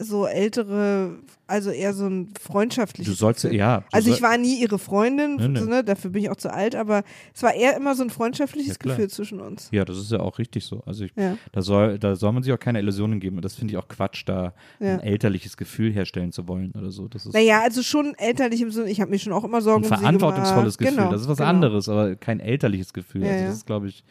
so ältere, also eher so ein freundschaftliches du sollst ja. Du Also ich war nie ihre Freundin, nee. so, ne, dafür bin ich auch zu alt, aber es war eher immer so ein freundschaftliches Ja. Gefühl zwischen uns. Ja, das ist ja auch richtig so. Also ich, Ja. da soll, da soll man sich auch keine Illusionen geben. Und das finde ich auch Quatsch, da Ja. ein elterliches Gefühl herstellen zu wollen oder so. Das ist Naja, also schon elterlich im Sinne, ich habe mir schon auch immer Sorgen ein um verantwortungsvolles gemacht. Gefühl. Genau, das ist was genau. anderes, aber kein elterliches Gefühl. Also das ist, glaube ich,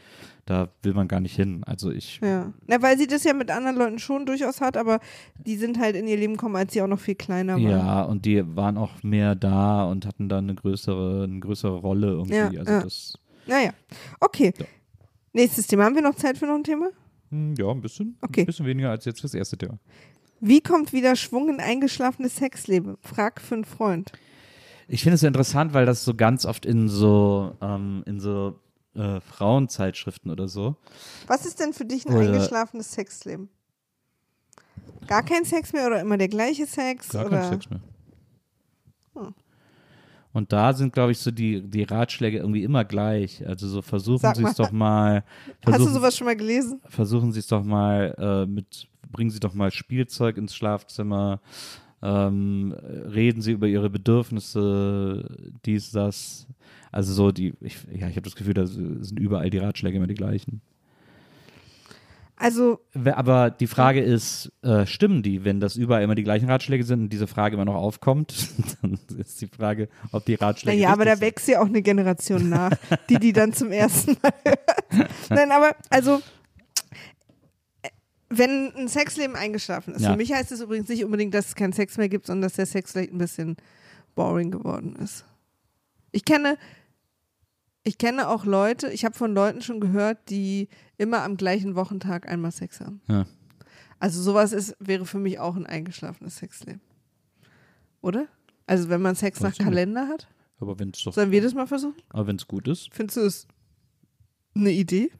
da will man gar nicht hin. Also ich, Ja. Na, weil sie das ja mit anderen Leuten schon durchaus hat, aber die sind halt in ihr Leben gekommen, als sie auch noch viel kleiner war. Ja, und die waren auch mehr da und hatten dann eine größere, eine größere Rolle irgendwie. Ja, also ja. das, Naja, okay. Ja. Nächstes Thema. Haben wir noch Zeit für noch ein Thema? hm, ja, ein bisschen, Okay. ein bisschen weniger als jetzt fürs erste Thema. Wie kommt wieder Schwung in eingeschlafenes Sexleben? Frag für einen Freund. Ich finde es so interessant, weil das so ganz oft in so, ähm, in so äh, Frauenzeitschriften oder so. Was ist denn für dich ein Oder- eingeschlafenes Sexleben? Gar kein Sex mehr oder immer der gleiche Sex? Gar oder? kein Sex mehr. Hm. Und da sind, glaube ich, so die, die Ratschläge irgendwie immer gleich. Also so versuchen Sie es doch mal. Hast du sowas schon mal gelesen? versuchen Sie es doch mal äh, mit, bringen Sie doch mal Spielzeug ins Schlafzimmer, ähm, reden Sie über Ihre Bedürfnisse, dies, das. Also so die, ich, ja, ich habe das Gefühl, da sind überall die Ratschläge immer die gleichen. Also, Aber die Frage ist, äh, stimmen die, wenn das überall immer die gleichen Ratschläge sind und diese Frage immer noch aufkommt, dann ist die Frage, ob die Ratschläge naja, aber da sind. wächst ja auch eine Generation nach, die die dann zum ersten Mal hört. Nein, aber also, äh, wenn ein Sexleben eingeschlafen ist, Ja. für mich heißt es übrigens nicht unbedingt, dass es keinen Sex mehr gibt, sondern dass der Sex vielleicht ein bisschen boring geworden ist. Ich kenne, ich kenne auch Leute, ich habe von Leuten schon gehört, die immer am gleichen Wochentag einmal Sex haben. Ja. Also sowas ist, wäre für mich auch ein eingeschlafenes Sexleben. Oder? Also wenn man Sex Weiß nach ich nicht. Kalender hat? Aber wenn es doch, Sollen wir das mal versuchen? aber wenn es gut ist, Findest du es eine Idee?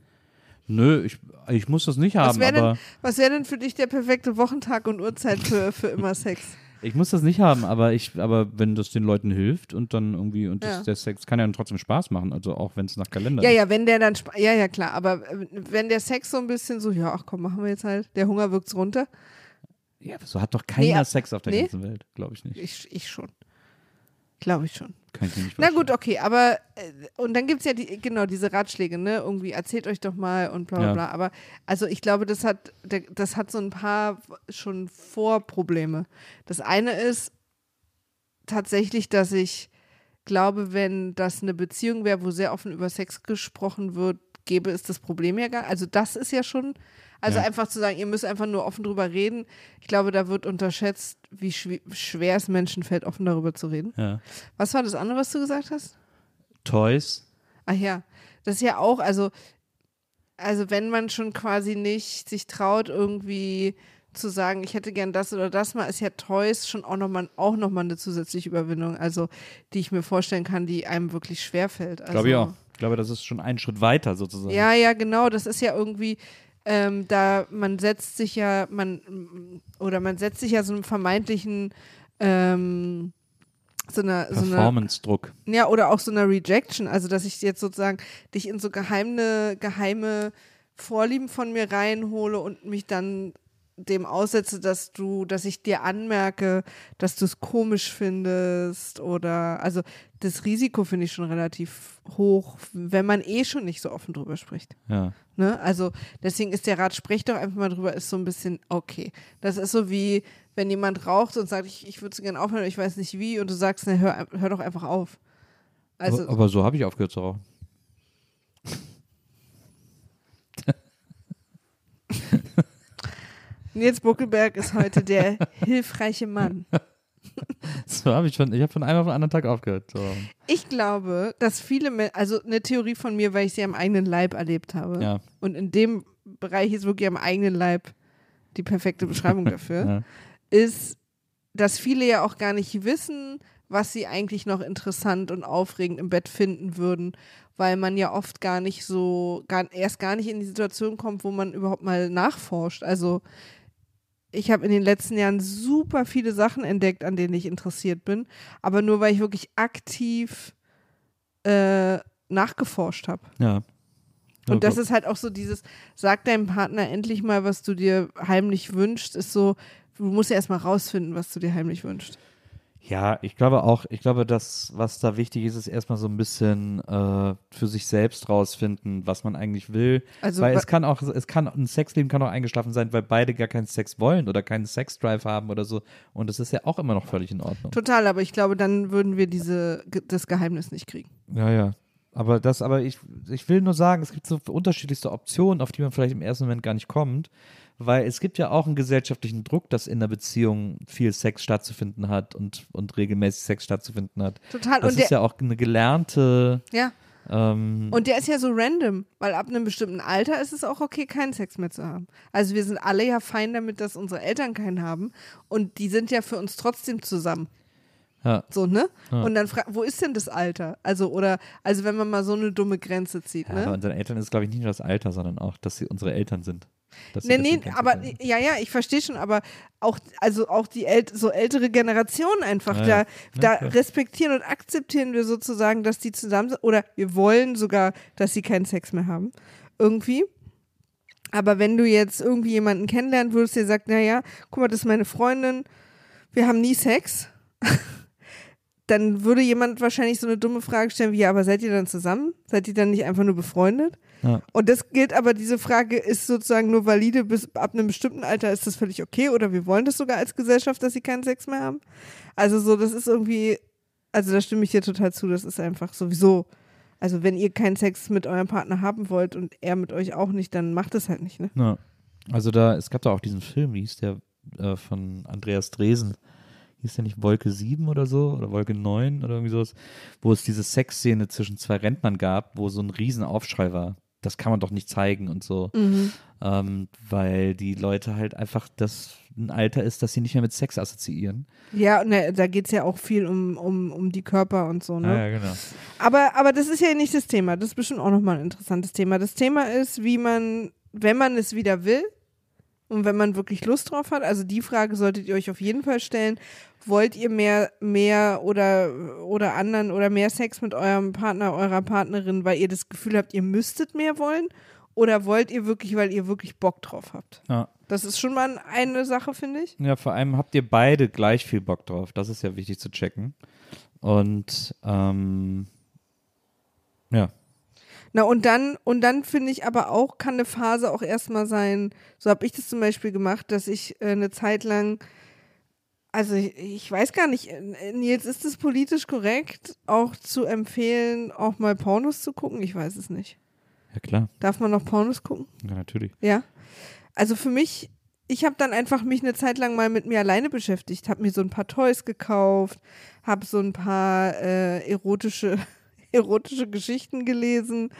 nö, ich, ich muss das nicht Was haben, wäre aber denn, was wär denn für dich der perfekte Wochentag und Uhrzeit für, für immer Sex? Ich muss das nicht haben, aber ich, aber wenn das den Leuten hilft und dann irgendwie und das, Ja. der Sex kann ja dann trotzdem Spaß machen, also auch wenn es nach Kalender Ja, ist. ja, wenn der dann, ja, ja, klar, aber äh, wenn der Sex so ein bisschen so, ja, ach komm, machen wir jetzt halt, der Hunger wirkt's runter. Ja, so hat doch keiner Nee, Sex auf der nee? ganzen Welt, glaube ich nicht. Ich, ich schon. Glaube ich schon. Kann ich mir nicht Na gut, okay, aber äh, und dann gibt es ja die, genau diese Ratschläge, ne? Irgendwie erzählt euch doch mal und bla bla Ja. bla. Aber also ich glaube, das hat, das hat so ein paar schon Vorprobleme. Das eine ist tatsächlich, dass ich glaube, wenn das eine Beziehung wäre, wo sehr offen über Sex gesprochen wird, gäbe es das Problem ja gar. Also das ist ja schon, also Ja. einfach zu sagen, ihr müsst einfach nur offen drüber reden. Ich glaube, da wird unterschätzt, wie schw schwer es Menschen fällt, offen darüber zu reden. Ja. Was war das andere, was du gesagt hast? Toys, Ach ja, das ist ja auch, also, also wenn man schon quasi nicht sich traut, irgendwie zu sagen, ich hätte gern das oder das mal, ist ja Toys schon auch nochmal auch noch mal eine zusätzliche Überwindung, also die ich mir vorstellen kann, die einem wirklich schwerfällt. Also, glaube ich auch. Ich glaube, das ist schon ein Schritt weiter sozusagen. Ja, ja, genau. Das ist ja irgendwie, ähm, da man setzt sich ja, man oder man setzt sich ja so einem vermeintlichen ähm, so einer, so Performance-Druck. ja, oder auch so einer Rejection, also dass ich jetzt sozusagen dich in so geheime, geheime Vorlieben von mir reinhole und mich dann dem aussetze, dass du, dass ich dir anmerke, dass du es komisch findest oder also das Risiko finde ich schon relativ hoch, wenn man eh schon nicht so offen drüber spricht. Ja. Ne? Also deswegen ist der Rat, sprech doch einfach mal drüber, ist so ein bisschen okay. Das ist so wie, wenn jemand raucht und sagt, ich, ich würde so gerne aufhören, ich weiß nicht wie, und du sagst, na, hör, hör doch einfach auf. Also, aber, aber so habe ich aufgehört zu rauchen. Nils Buckelberg ist heute der hilfreiche Mann. So habe ich schon, ich habe von einem auf den anderen Tag aufgehört. So. Ich glaube, dass viele, also eine Theorie von mir, weil ich sie am eigenen Leib erlebt habe. Ja. Und in dem Bereich ist wirklich am eigenen Leib die perfekte Beschreibung dafür, Ja. ist, dass viele ja auch gar nicht wissen, was sie eigentlich noch interessant und aufregend im Bett finden würden, weil man ja oft gar nicht so, gar, erst gar nicht in die Situation kommt, wo man überhaupt mal nachforscht. Also ich habe in den letzten Jahren super viele Sachen entdeckt, an denen ich interessiert bin, aber nur weil ich wirklich aktiv äh, nachgeforscht habe. Ja. Und das ist halt auch so dieses, sag deinem Partner endlich mal, was du dir heimlich wünschst, ist so, du musst ja erstmal rausfinden, was du dir heimlich wünschst. Ja, ich glaube auch, ich glaube, das, was da wichtig ist, ist erstmal so ein bisschen äh, für sich selbst rausfinden, was man eigentlich will. Also weil es kann auch, es kann, ein Sexleben kann auch eingeschlafen sein, weil beide gar keinen Sex wollen oder keinen Sexdrive haben oder so. Und das ist ja auch immer noch völlig in Ordnung. Total, aber ich glaube, dann würden wir diese, das Geheimnis nicht kriegen. Ja, ja. Aber das, aber ich, ich will nur sagen, es gibt so unterschiedlichste Optionen, auf die man vielleicht im ersten Moment gar nicht kommt. Weil es gibt ja auch einen gesellschaftlichen Druck, dass in der Beziehung viel Sex stattzufinden hat und, und regelmäßig Sex stattzufinden hat. Total. Das und ist ja auch eine gelernte ja. ähm, Und der ist ja so random, weil ab einem bestimmten Alter ist es auch okay, keinen Sex mehr zu haben. Also wir sind alle ja fein damit, dass unsere Eltern keinen haben. Und die sind ja für uns trotzdem zusammen. ja. So, ne? Und dann fragt, wo ist denn das Alter? Also, oder, also wenn man mal so eine dumme Grenze zieht, Ja, ne? bei unseren Eltern ist, glaube ich, nicht nur das Alter, sondern auch, dass sie unsere Eltern sind. Dass Nee, nee, aber haben. ja, ja, ich verstehe schon, aber auch, also auch die ält so ältere Generation einfach, Ja, da, ja. da klar. respektieren und akzeptieren wir sozusagen, dass die zusammen sind, oder wir wollen sogar, dass sie keinen Sex mehr haben. Irgendwie. Aber wenn du jetzt irgendwie jemanden kennenlernen würdest, der sagt, naja, guck mal, das ist meine Freundin, wir haben nie Sex, dann würde jemand wahrscheinlich so eine dumme Frage stellen wie, ja, aber seid ihr dann zusammen? Seid ihr dann nicht einfach nur befreundet? Ja. Und das gilt aber, diese Frage ist sozusagen nur valide, bis ab einem bestimmten Alter ist das völlig okay oder wir wollen das sogar als Gesellschaft, dass sie keinen Sex mehr haben. Also so, das ist irgendwie, also da stimme ich dir total zu, das ist einfach sowieso, also wenn ihr keinen Sex mit eurem Partner haben wollt und er mit euch auch nicht, dann macht es halt nicht, ne? Ja. Also da, es gab da auch diesen Film, wie hieß der äh, von Andreas Dresen. Hieß der nicht Wolke 7 oder so? Oder Wolke 9 oder irgendwie sowas? Wo es diese Sexszene zwischen zwei Rentnern gab, wo so ein Riesenaufschrei war. Das kann man doch nicht zeigen und so. Ähm, weil die Leute halt einfach das ein Alter ist, dass sie nicht mehr mit Sex assoziieren. Ja, und da, geht es ja auch viel um, um, um die Körper und so, ne? Ah, ja, genau. Aber, aber das ist ja nicht das Thema. Das ist bestimmt auch nochmal ein interessantes Thema. Das Thema ist, wie man, wenn man es wieder will und wenn man wirklich Lust drauf hat, also die Frage solltet ihr euch auf jeden Fall stellen. Wollt ihr mehr, mehr oder, oder anderen oder mehr Sex mit eurem Partner, eurer Partnerin, weil ihr das Gefühl habt, ihr müsstet mehr wollen? Oder wollt ihr wirklich, weil ihr wirklich Bock drauf habt? Ja. Das ist schon mal eine Sache, finde ich. Ja, vor allem habt ihr beide gleich viel Bock drauf. Das ist ja wichtig zu checken. Und ähm, ja. Na und dann, und dann finde ich aber auch, kann eine Phase auch erstmal sein, so habe ich das zum Beispiel gemacht, dass ich äh, eine Zeit lang, also ich, ich weiß gar nicht, äh, Nils, ist es politisch korrekt, auch zu empfehlen, auch mal Pornos zu gucken? Ich weiß es nicht. Ja, klar. Darf man noch Pornos gucken? Ja, natürlich. Ja. Also für mich, ich habe dann einfach mich eine Zeit lang mal mit mir alleine beschäftigt, habe mir so ein paar Toys gekauft, habe so ein paar äh, erotische, erotische Geschichten gelesen,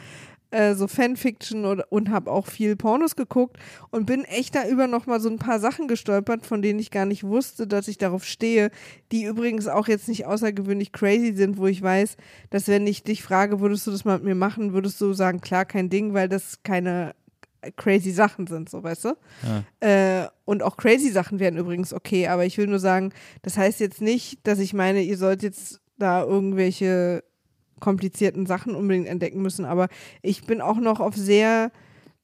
äh, so Fanfiction und, und habe auch viel Pornos geguckt und bin echt da über noch mal so ein paar Sachen gestolpert, von denen ich gar nicht wusste, dass ich darauf stehe, die übrigens auch jetzt nicht außergewöhnlich crazy sind, wo ich weiß, dass wenn ich dich frage, würdest du das mal mit mir machen, würdest du sagen, klar, kein Ding, weil das keine crazy Sachen sind, so weißt du. Äh, und auch crazy Sachen wären übrigens okay, aber ich will nur sagen, das heißt jetzt nicht, dass ich meine, ihr sollt jetzt da irgendwelche komplizierten Sachen unbedingt entdecken müssen, aber ich bin auch noch auf sehr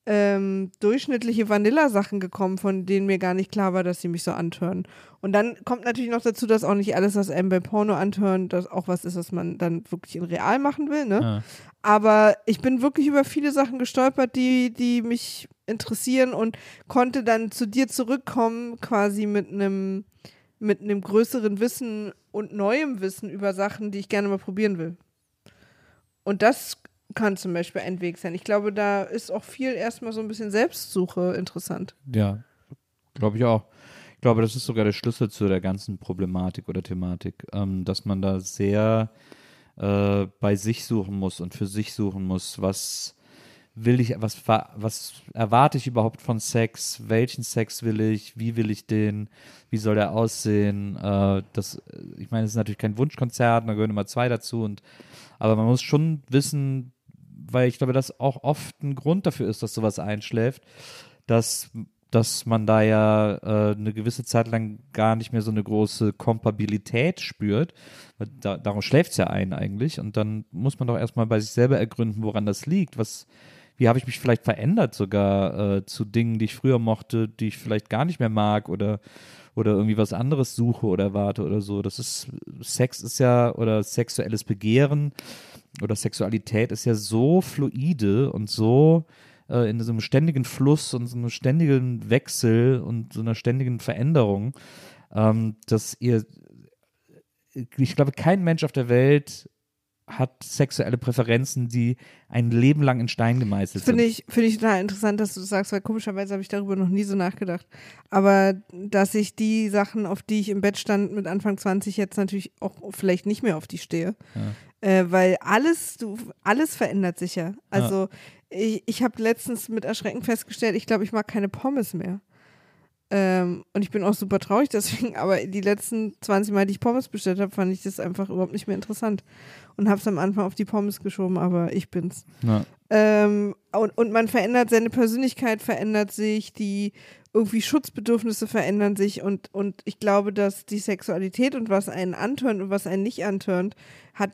ähm, durchschnittliche Vanilla-Sachen gekommen, von denen mir gar nicht klar war, dass sie mich so antören. Und dann kommt natürlich noch dazu, dass auch nicht alles, was einem bei Porno antören, das auch was ist, was man dann wirklich in real machen will, ne? Ja. Aber ich bin wirklich über viele Sachen gestolpert, die, die mich interessieren und konnte dann zu dir zurückkommen, quasi mit einem mit einem größeren Wissen und neuem Wissen über Sachen, die ich gerne mal probieren will. Und das kann zum Beispiel ein Weg sein. Ich glaube, da ist auch viel erstmal so ein bisschen Selbstsuche interessant. Ja. Glaube ich auch. Ich glaube, das ist sogar der Schlüssel zu der ganzen Problematik oder Thematik, ähm, dass man da sehr äh, bei sich suchen muss und für sich suchen muss, was will ich, was, was erwarte ich überhaupt von Sex, welchen Sex will ich, wie will ich den, wie soll der aussehen, äh, das, ich meine, es ist natürlich kein Wunschkonzert, da gehören immer zwei dazu und, aber man muss schon wissen, weil ich glaube, das auch oft ein Grund dafür ist, dass sowas einschläft, dass dass man da ja äh, eine gewisse Zeit lang gar nicht mehr so eine große Kompabilität spürt. Da, darum schläft es ja ein eigentlich. Und dann muss man doch erstmal bei sich selber ergründen, woran das liegt. Was, wie habe ich mich vielleicht verändert sogar äh, zu Dingen, die ich früher mochte, die ich vielleicht gar nicht mehr mag oder, oder irgendwie was anderes suche oder erwarte oder so. Das ist, Sex ist ja, oder sexuelles Begehren oder Sexualität ist ja so fluide und so äh, in so einem ständigen Fluss und so einem ständigen Wechsel und so einer ständigen Veränderung, ähm, dass ihr, ich glaube, kein Mensch auf der Welt hat sexuelle Präferenzen, die ein Leben lang in Stein gemeißelt Finde sind. ich, finde ich total interessant, dass du das sagst, weil komischerweise habe ich darüber noch nie so nachgedacht. Aber dass ich die Sachen, auf die ich im Bett stand mit Anfang 20, jetzt natürlich auch vielleicht nicht mehr auf die stehe. Ja. Äh, weil alles, du, alles verändert sich ja. Also ja ich, ich habe letztens mit Erschrecken festgestellt, ich glaube, ich mag keine Pommes mehr. Ähm, und ich bin auch super traurig deswegen, aber die letzten 20 Mal, die ich Pommes bestellt habe, fand ich das einfach überhaupt nicht mehr interessant. Und habe es am Anfang auf die Pommes geschoben, aber ich bin's. Ja. Ähm, und, und man verändert, seine Persönlichkeit verändert sich, die irgendwie Schutzbedürfnisse verändern sich und, und ich glaube, dass die Sexualität und was einen antörnt und was einen nicht antörnt, hat,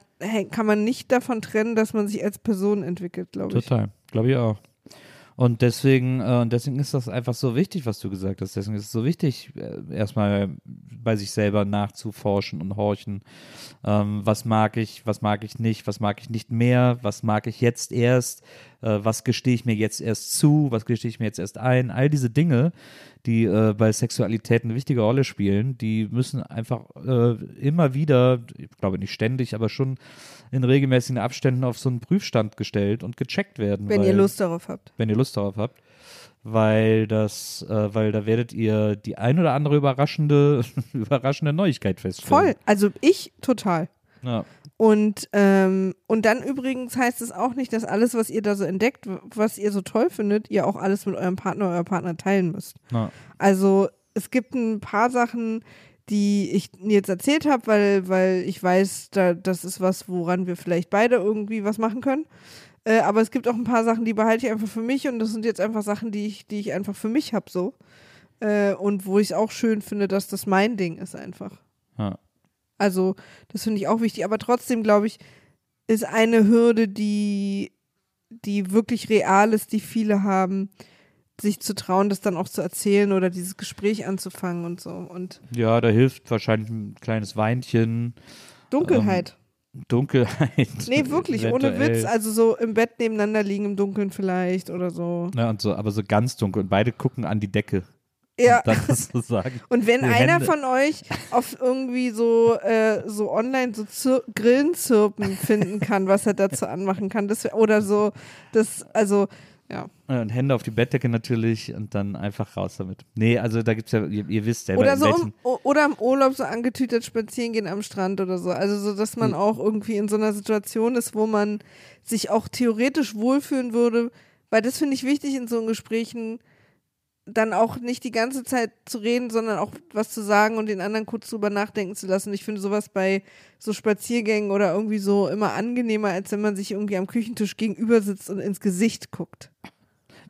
kann man nicht davon trennen, dass man sich als Person entwickelt, glaube ich. Total, glaube ich auch. Und deswegen, äh, deswegen ist das einfach so wichtig, was du gesagt hast. Deswegen ist es so wichtig, äh, erstmal bei sich selber nachzuforschen und horchen. Ähm, was mag ich, was mag ich nicht, was mag ich nicht mehr, was mag ich jetzt erst, äh, was gestehe ich mir jetzt erst zu, was gestehe ich mir jetzt erst ein. All diese Dinge, die äh, bei Sexualität eine wichtige Rolle spielen, die müssen einfach äh, immer wieder, ich glaube nicht ständig, aber schon in regelmäßigen Abständen auf so einen Prüfstand gestellt und gecheckt werden. Wenn weil, ihr Lust darauf habt. Wenn ihr Lust darauf habt. Weil das, äh, weil da werdet ihr die ein oder andere überraschende, überraschende Neuigkeit feststellen. Voll. Also ich total. Ja. Und, ähm, und dann übrigens heißt es auch nicht, dass alles, was ihr da so entdeckt, was ihr so toll findet, ihr auch alles mit eurem Partner, eurer Partner teilen müsst. Ja. Also es gibt ein paar Sachen, die ich jetzt erzählt habe, weil, weil ich weiß, da, das ist was, woran wir vielleicht beide irgendwie was machen können. Äh, aber es gibt auch ein paar Sachen, die behalte ich einfach für mich und das sind jetzt einfach Sachen, die ich, die ich einfach für mich habe so. Äh, und wo ich es auch schön finde, dass das mein Ding ist einfach. Ja. Also, das finde ich auch wichtig. Aber trotzdem, glaube ich, ist eine Hürde, die, die wirklich real ist, die viele haben, sich zu trauen, das dann auch zu erzählen oder dieses Gespräch anzufangen und so. Und ja, da hilft wahrscheinlich ein kleines Weinchen. Dunkelheit. Ähm, Dunkelheit. Nee, wirklich, eventuell. ohne Witz. Also so im Bett nebeneinander liegen im Dunkeln vielleicht oder so. Ja, und so, aber so ganz dunkel und beide gucken an die Decke. Ja. Und, und wenn einer Hände. von euch auf irgendwie so, äh, so online so Zir Grillenzirpen finden kann, was er dazu anmachen kann, das oder so, das, also, ja. Und Hände auf die Bettdecke natürlich und dann einfach raus damit. Nee, also da gibt's ja, ihr, ihr wisst selber, Oder so im, oder im Urlaub so angetütet spazieren gehen am Strand oder so. Also so, dass man Hm. auch irgendwie in so einer Situation ist, wo man sich auch theoretisch wohlfühlen würde, weil das finde ich wichtig in so Gesprächen, dann auch nicht die ganze Zeit zu reden, sondern auch was zu sagen und den anderen kurz drüber nachdenken zu lassen. Ich finde sowas bei so Spaziergängen oder irgendwie so immer angenehmer, als wenn man sich irgendwie am Küchentisch gegenüber sitzt und ins Gesicht guckt.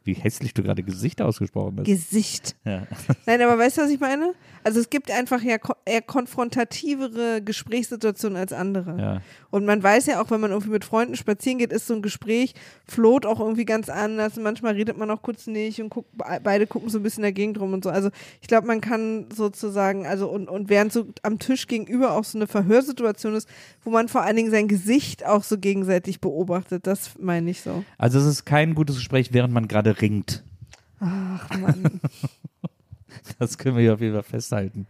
wie hässlich du gerade Gesicht ausgesprochen hast. Gesicht. ja. Nein, aber weißt du, was ich meine? Also es gibt einfach ja eher konfrontativere Gesprächssituationen als andere. ja. Und man weiß ja auch, wenn man irgendwie mit Freunden spazieren geht, ist so ein Gespräch, float auch irgendwie ganz anders. Und manchmal redet man auch kurz nicht und guckt, be- beide gucken so ein bisschen in der Gegend rum und so. Also ich glaube, man kann sozusagen, also und, und während so am Tisch gegenüber auch so eine Verhörsituation ist, wo man vor allen Dingen sein Gesicht auch so gegenseitig beobachtet, das meine ich so. Also es ist kein gutes Gespräch, während man gerade ringt. Ach Mann. Das können wir hier auf jeden Fall festhalten.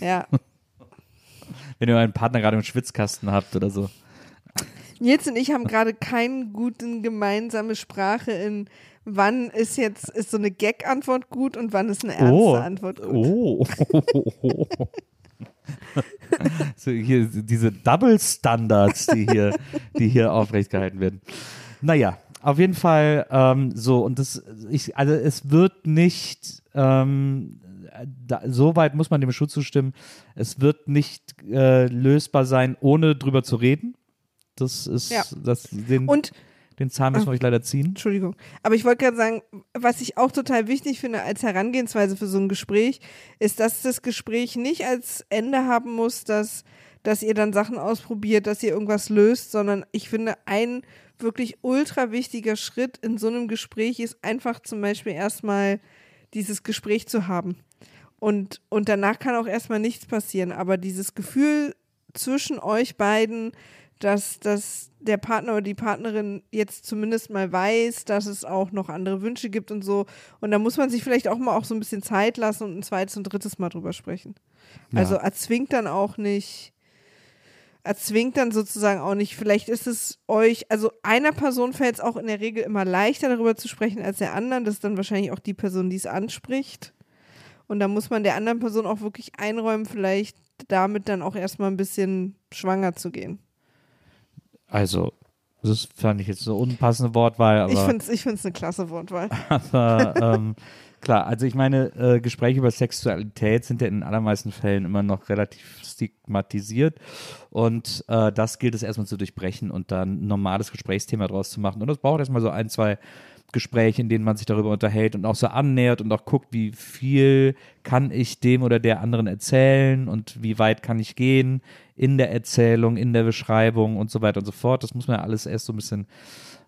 ja. Wenn ihr einen Partner gerade im Schwitzkasten habt oder so. Nils und ich haben gerade keine guten gemeinsame Sprache in wann ist jetzt ist so eine Gag-Antwort gut und wann ist eine ernste Oh. Antwort gut. Oh. so hier, diese Double Standards, die hier, die hier aufrecht gehalten werden. Naja, auf jeden Fall ähm, so und das, ich, also es wird nicht, ähm, da, so weit muss man dem Schuh zustimmen, es wird nicht äh, lösbar sein, ohne drüber zu reden. Das ist, Ja. das, den, Und den Zahn müssen wir euch leider ziehen. Entschuldigung. Aber ich wollte gerade sagen, was ich auch total wichtig finde als Herangehensweise für so ein Gespräch, ist, dass das Gespräch nicht als Ende haben muss, dass, dass ihr dann Sachen ausprobiert, dass ihr irgendwas löst, sondern ich finde, ein wirklich ultra wichtiger Schritt in so einem Gespräch ist einfach zum Beispiel erstmal dieses Gespräch zu haben. Und, und danach kann auch erstmal nichts passieren. Aber dieses Gefühl zwischen euch beiden, dass, dass der Partner oder die Partnerin jetzt zumindest mal weiß, dass es auch noch andere Wünsche gibt und so. Und da muss man sich vielleicht auch mal auch so ein bisschen Zeit lassen und ein zweites und drittes Mal drüber sprechen. Ja. Also erzwingt dann auch nicht, erzwingt dann sozusagen auch nicht, vielleicht ist es euch, also einer Person fällt es auch in der Regel immer leichter darüber zu sprechen als der anderen. Das ist dann wahrscheinlich auch die Person, die es anspricht. Und da muss man der anderen Person auch wirklich einräumen, vielleicht damit dann auch erstmal ein bisschen schwanger zu gehen. Also, das fand ich jetzt so unpassende Wortwahl, aber. ich finde es ich find's eine klasse Wortwahl. Aber ähm, klar, also ich meine, äh, Gespräche über Sexualität sind ja in den allermeisten Fällen immer noch relativ stigmatisiert. Und äh, das gilt es erstmal zu durchbrechen und dann ein normales Gesprächsthema draus zu machen. Und das braucht erstmal so ein, zwei Gespräche, in denen man sich darüber unterhält und auch so annähert und auch guckt, wie viel kann ich dem oder der anderen erzählen und wie weit kann ich gehen in der Erzählung, in der Beschreibung und so weiter und so fort. Das muss man ja alles erst so ein bisschen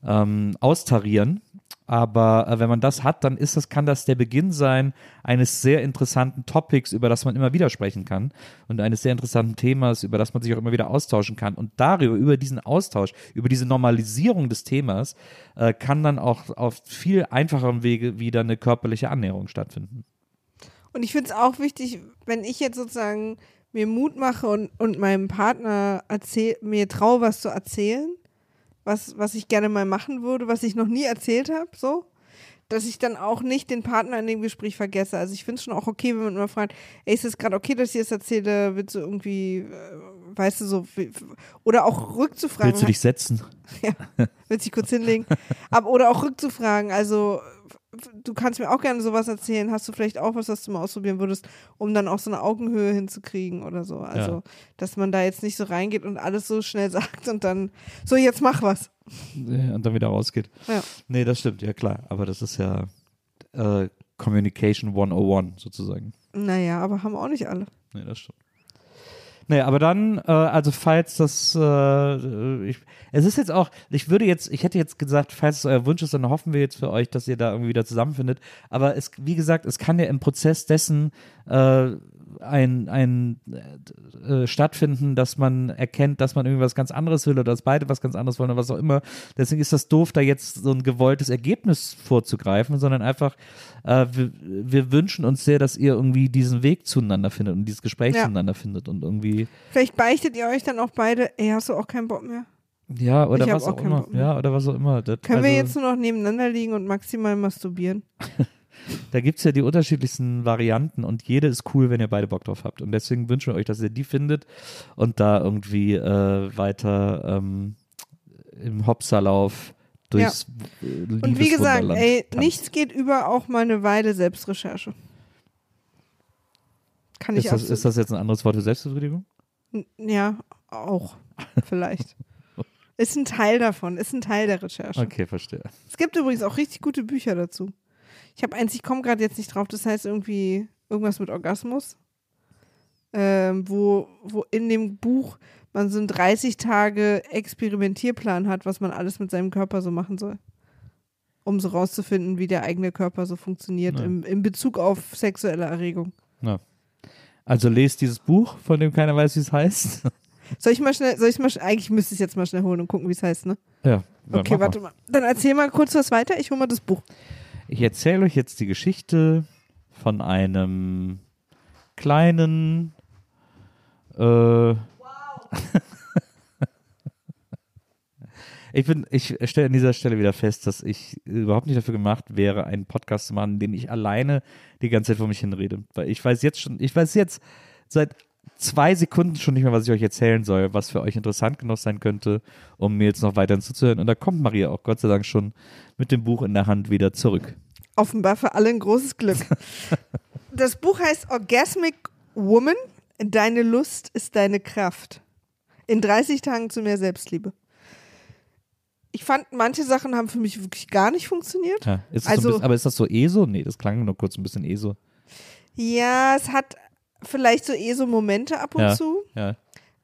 ähm, austarieren. Aber äh, wenn man das hat, dann ist das, kann das der Beginn sein eines sehr interessanten Topics, über das man immer wieder sprechen kann und eines sehr interessanten Themas, über das man sich auch immer wieder austauschen kann. Und darüber, über diesen Austausch, über diese Normalisierung des Themas, äh, kann dann auch auf viel einfacherem Wege wieder eine körperliche Annäherung stattfinden. Und ich finde es auch wichtig, wenn ich jetzt sozusagen mir Mut mache und, und meinem Partner erzähl, mir traue, was zu erzählen, was, was ich gerne mal machen würde, was ich noch nie erzählt habe, so, dass ich dann auch nicht den Partner in dem Gespräch vergesse. Also ich finde es schon auch okay, wenn man immer fragt, ey, ist es gerade okay, dass ich das erzähle, willst du irgendwie, äh, weißt du, so, oder auch rückzufragen. Willst du dich setzen? Ja, willst dich kurz hinlegen. Aber, oder auch rückzufragen, also du kannst mir auch gerne sowas erzählen. Hast du vielleicht auch was, was du mal ausprobieren würdest, um dann auch so eine Augenhöhe hinzukriegen oder so. Also, Ja. dass man da jetzt nicht so reingeht und alles so schnell sagt und dann, so jetzt mach was. Und dann wieder rausgeht. Ja. Nee, das stimmt, ja klar. Aber das ist ja äh, Communication 101 sozusagen. Naja, aber haben auch nicht alle. Nee, das stimmt. Nee, aber dann, äh, also falls das, äh, ich, es ist jetzt auch, ich würde jetzt, ich hätte jetzt gesagt, falls es euer Wunsch ist, dann hoffen wir jetzt für euch, dass ihr da irgendwie wieder zusammenfindet. Aber es, wie gesagt, es kann ja im Prozess dessen äh, ein, ein äh, stattfinden, dass man erkennt, dass man irgendwas ganz anderes will oder dass beide was ganz anderes wollen oder was auch immer. Deswegen ist das doof, da jetzt so ein gewolltes Ergebnis vorzugreifen, sondern einfach, äh, wir, wir wünschen uns sehr, dass ihr irgendwie diesen Weg zueinander findet und dieses Gespräch Ja. zueinander findet und irgendwie, Vielleicht beichtet ihr euch dann auch beide, ey, hast du auch keinen Bock mehr? ja, oder was auch auch immer. Ja, oder was auch immer. Das, Können also, wir jetzt nur noch nebeneinander liegen und maximal masturbieren? Da gibt es ja die unterschiedlichsten Varianten und jede ist cool, wenn ihr beide Bock drauf habt. Und deswegen wünschen wir euch, dass ihr die findet und da irgendwie äh, weiter ähm, im Hopserlauf durchs ja. Und wie gesagt, ey, nichts geht über auch mal eine Weile Selbstrecherche. Kann ich ist das, absolut- ist das jetzt ein anderes Wort für Selbstbefriedigung? Ja, auch. Vielleicht. ist ein Teil davon, ist ein Teil der Recherche. Okay, verstehe. Es gibt übrigens auch richtig gute Bücher dazu. Ich habe eins, ich komme gerade jetzt nicht drauf, das heißt irgendwie irgendwas mit Orgasmus. Ähm, wo, wo in dem Buch man so einen 30 Tage Experimentierplan hat, was man alles mit seinem Körper so machen soll. Um so rauszufinden, wie der eigene Körper so funktioniert Ja. im, in Bezug auf sexuelle Erregung. Ja. Also lest dieses Buch, von dem keiner weiß, wie es heißt. Soll ich mal schnell, soll ich mal, eigentlich müsste ich es jetzt mal schnell holen und gucken, wie es heißt, ne? ja. Okay, warte mal. Dann erzähl mal kurz was weiter, ich hole mal das Buch. Ich erzähle euch jetzt die Geschichte von einem kleinen. Äh, Ich bin, ich stelle an dieser Stelle wieder fest, dass ich überhaupt nicht dafür gemacht wäre, einen Podcast zu machen, dem ich alleine die ganze Zeit vor mich hinrede. Weil ich weiß jetzt schon, ich weiß jetzt seit zwei Sekunden schon nicht mehr, was ich euch erzählen soll, was für euch interessant genug sein könnte, um mir jetzt noch weiterhin zuzuhören. Und da kommt Maria auch Gott sei Dank schon mit dem Buch in der Hand wieder zurück. Offenbar für alle ein großes Glück. Das Buch heißt Orgasmic Woman. Deine Lust ist deine Kraft. In 30 Tagen zu mehr Selbstliebe. Ich fand, manche Sachen haben für mich wirklich gar nicht funktioniert. Ja, ist so Also- ein bisschen, aber ist das so ESO? Nee, das klang nur kurz ein bisschen ESO. Ja, es hat vielleicht so eh so Momente ab und Ja. zu. Ja.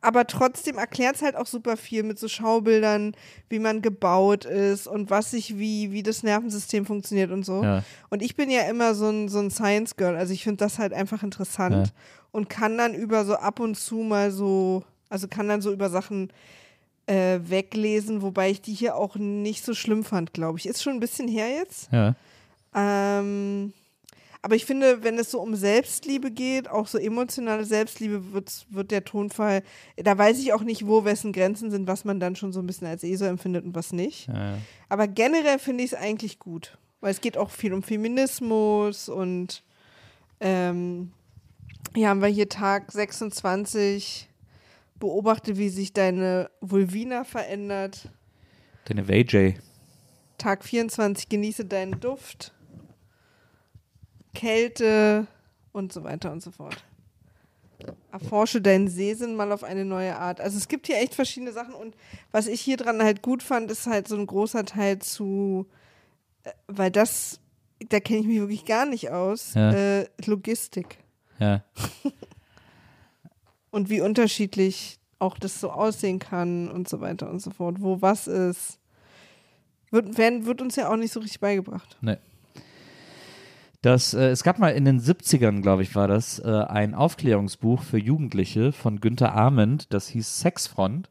aber trotzdem erklärt es halt auch super viel mit so Schaubildern, wie man gebaut ist und was sich wie, wie das Nervensystem funktioniert und so. Ja. Und ich bin ja immer so ein, so ein Science Girl, also ich finde das halt einfach interessant und kann dann über so ab und zu mal so, also kann dann so über Sachen äh, weglesen, wobei ich die hier auch nicht so schlimm fand, glaube ich. Ist schon ein bisschen her jetzt. Ja. Ähm, aber ich finde, wenn es so um Selbstliebe geht, auch so emotionale Selbstliebe, wird, wird der Tonfall, da weiß ich auch nicht, wo wessen Grenzen sind, was man dann schon so ein bisschen als ESO empfindet und was nicht. Ja. Aber generell finde ich es eigentlich gut, weil es geht auch viel um Feminismus und ähm, hier haben wir hier Tag 26, beobachte, wie sich deine Vulvina verändert. Deine VJ. Tag 24, genieße deinen Duft, Kälte und so weiter und so fort. Erforsche deinen Sehsinn mal auf eine neue Art. Also es gibt hier echt verschiedene Sachen und was ich hier dran halt gut fand, ist halt so ein großer Teil zu, äh, weil das, da kenne ich mich wirklich gar nicht aus, Ja. äh, Logistik Ja. und wie unterschiedlich auch das so aussehen kann und so weiter und so fort, wo was ist. Wird, werden, wird uns ja auch nicht so richtig beigebracht. Nee. Das, äh, es gab mal in den 70ern, glaube ich, war das, äh, ein Aufklärungsbuch für Jugendliche von Günter Arment, das hieß Sexfront.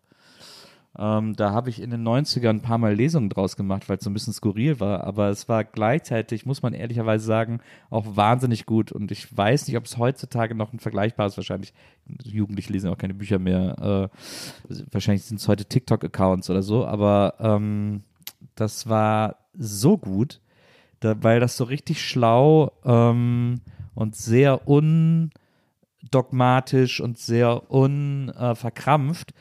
Ähm, da habe ich in den 90ern ein paar Mal Lesungen draus gemacht, weil es so ein bisschen skurril war, aber es war gleichzeitig, muss man ehrlicherweise sagen, auch wahnsinnig gut und ich weiß nicht, ob es heutzutage noch ein vergleichbares, wahrscheinlich, Jugendliche lesen auch keine Bücher mehr, äh, wahrscheinlich sind es heute TikTok-Accounts oder so, aber ähm, das war so gut, da, weil das so richtig schlau ähm, und sehr undogmatisch und sehr unverkrampft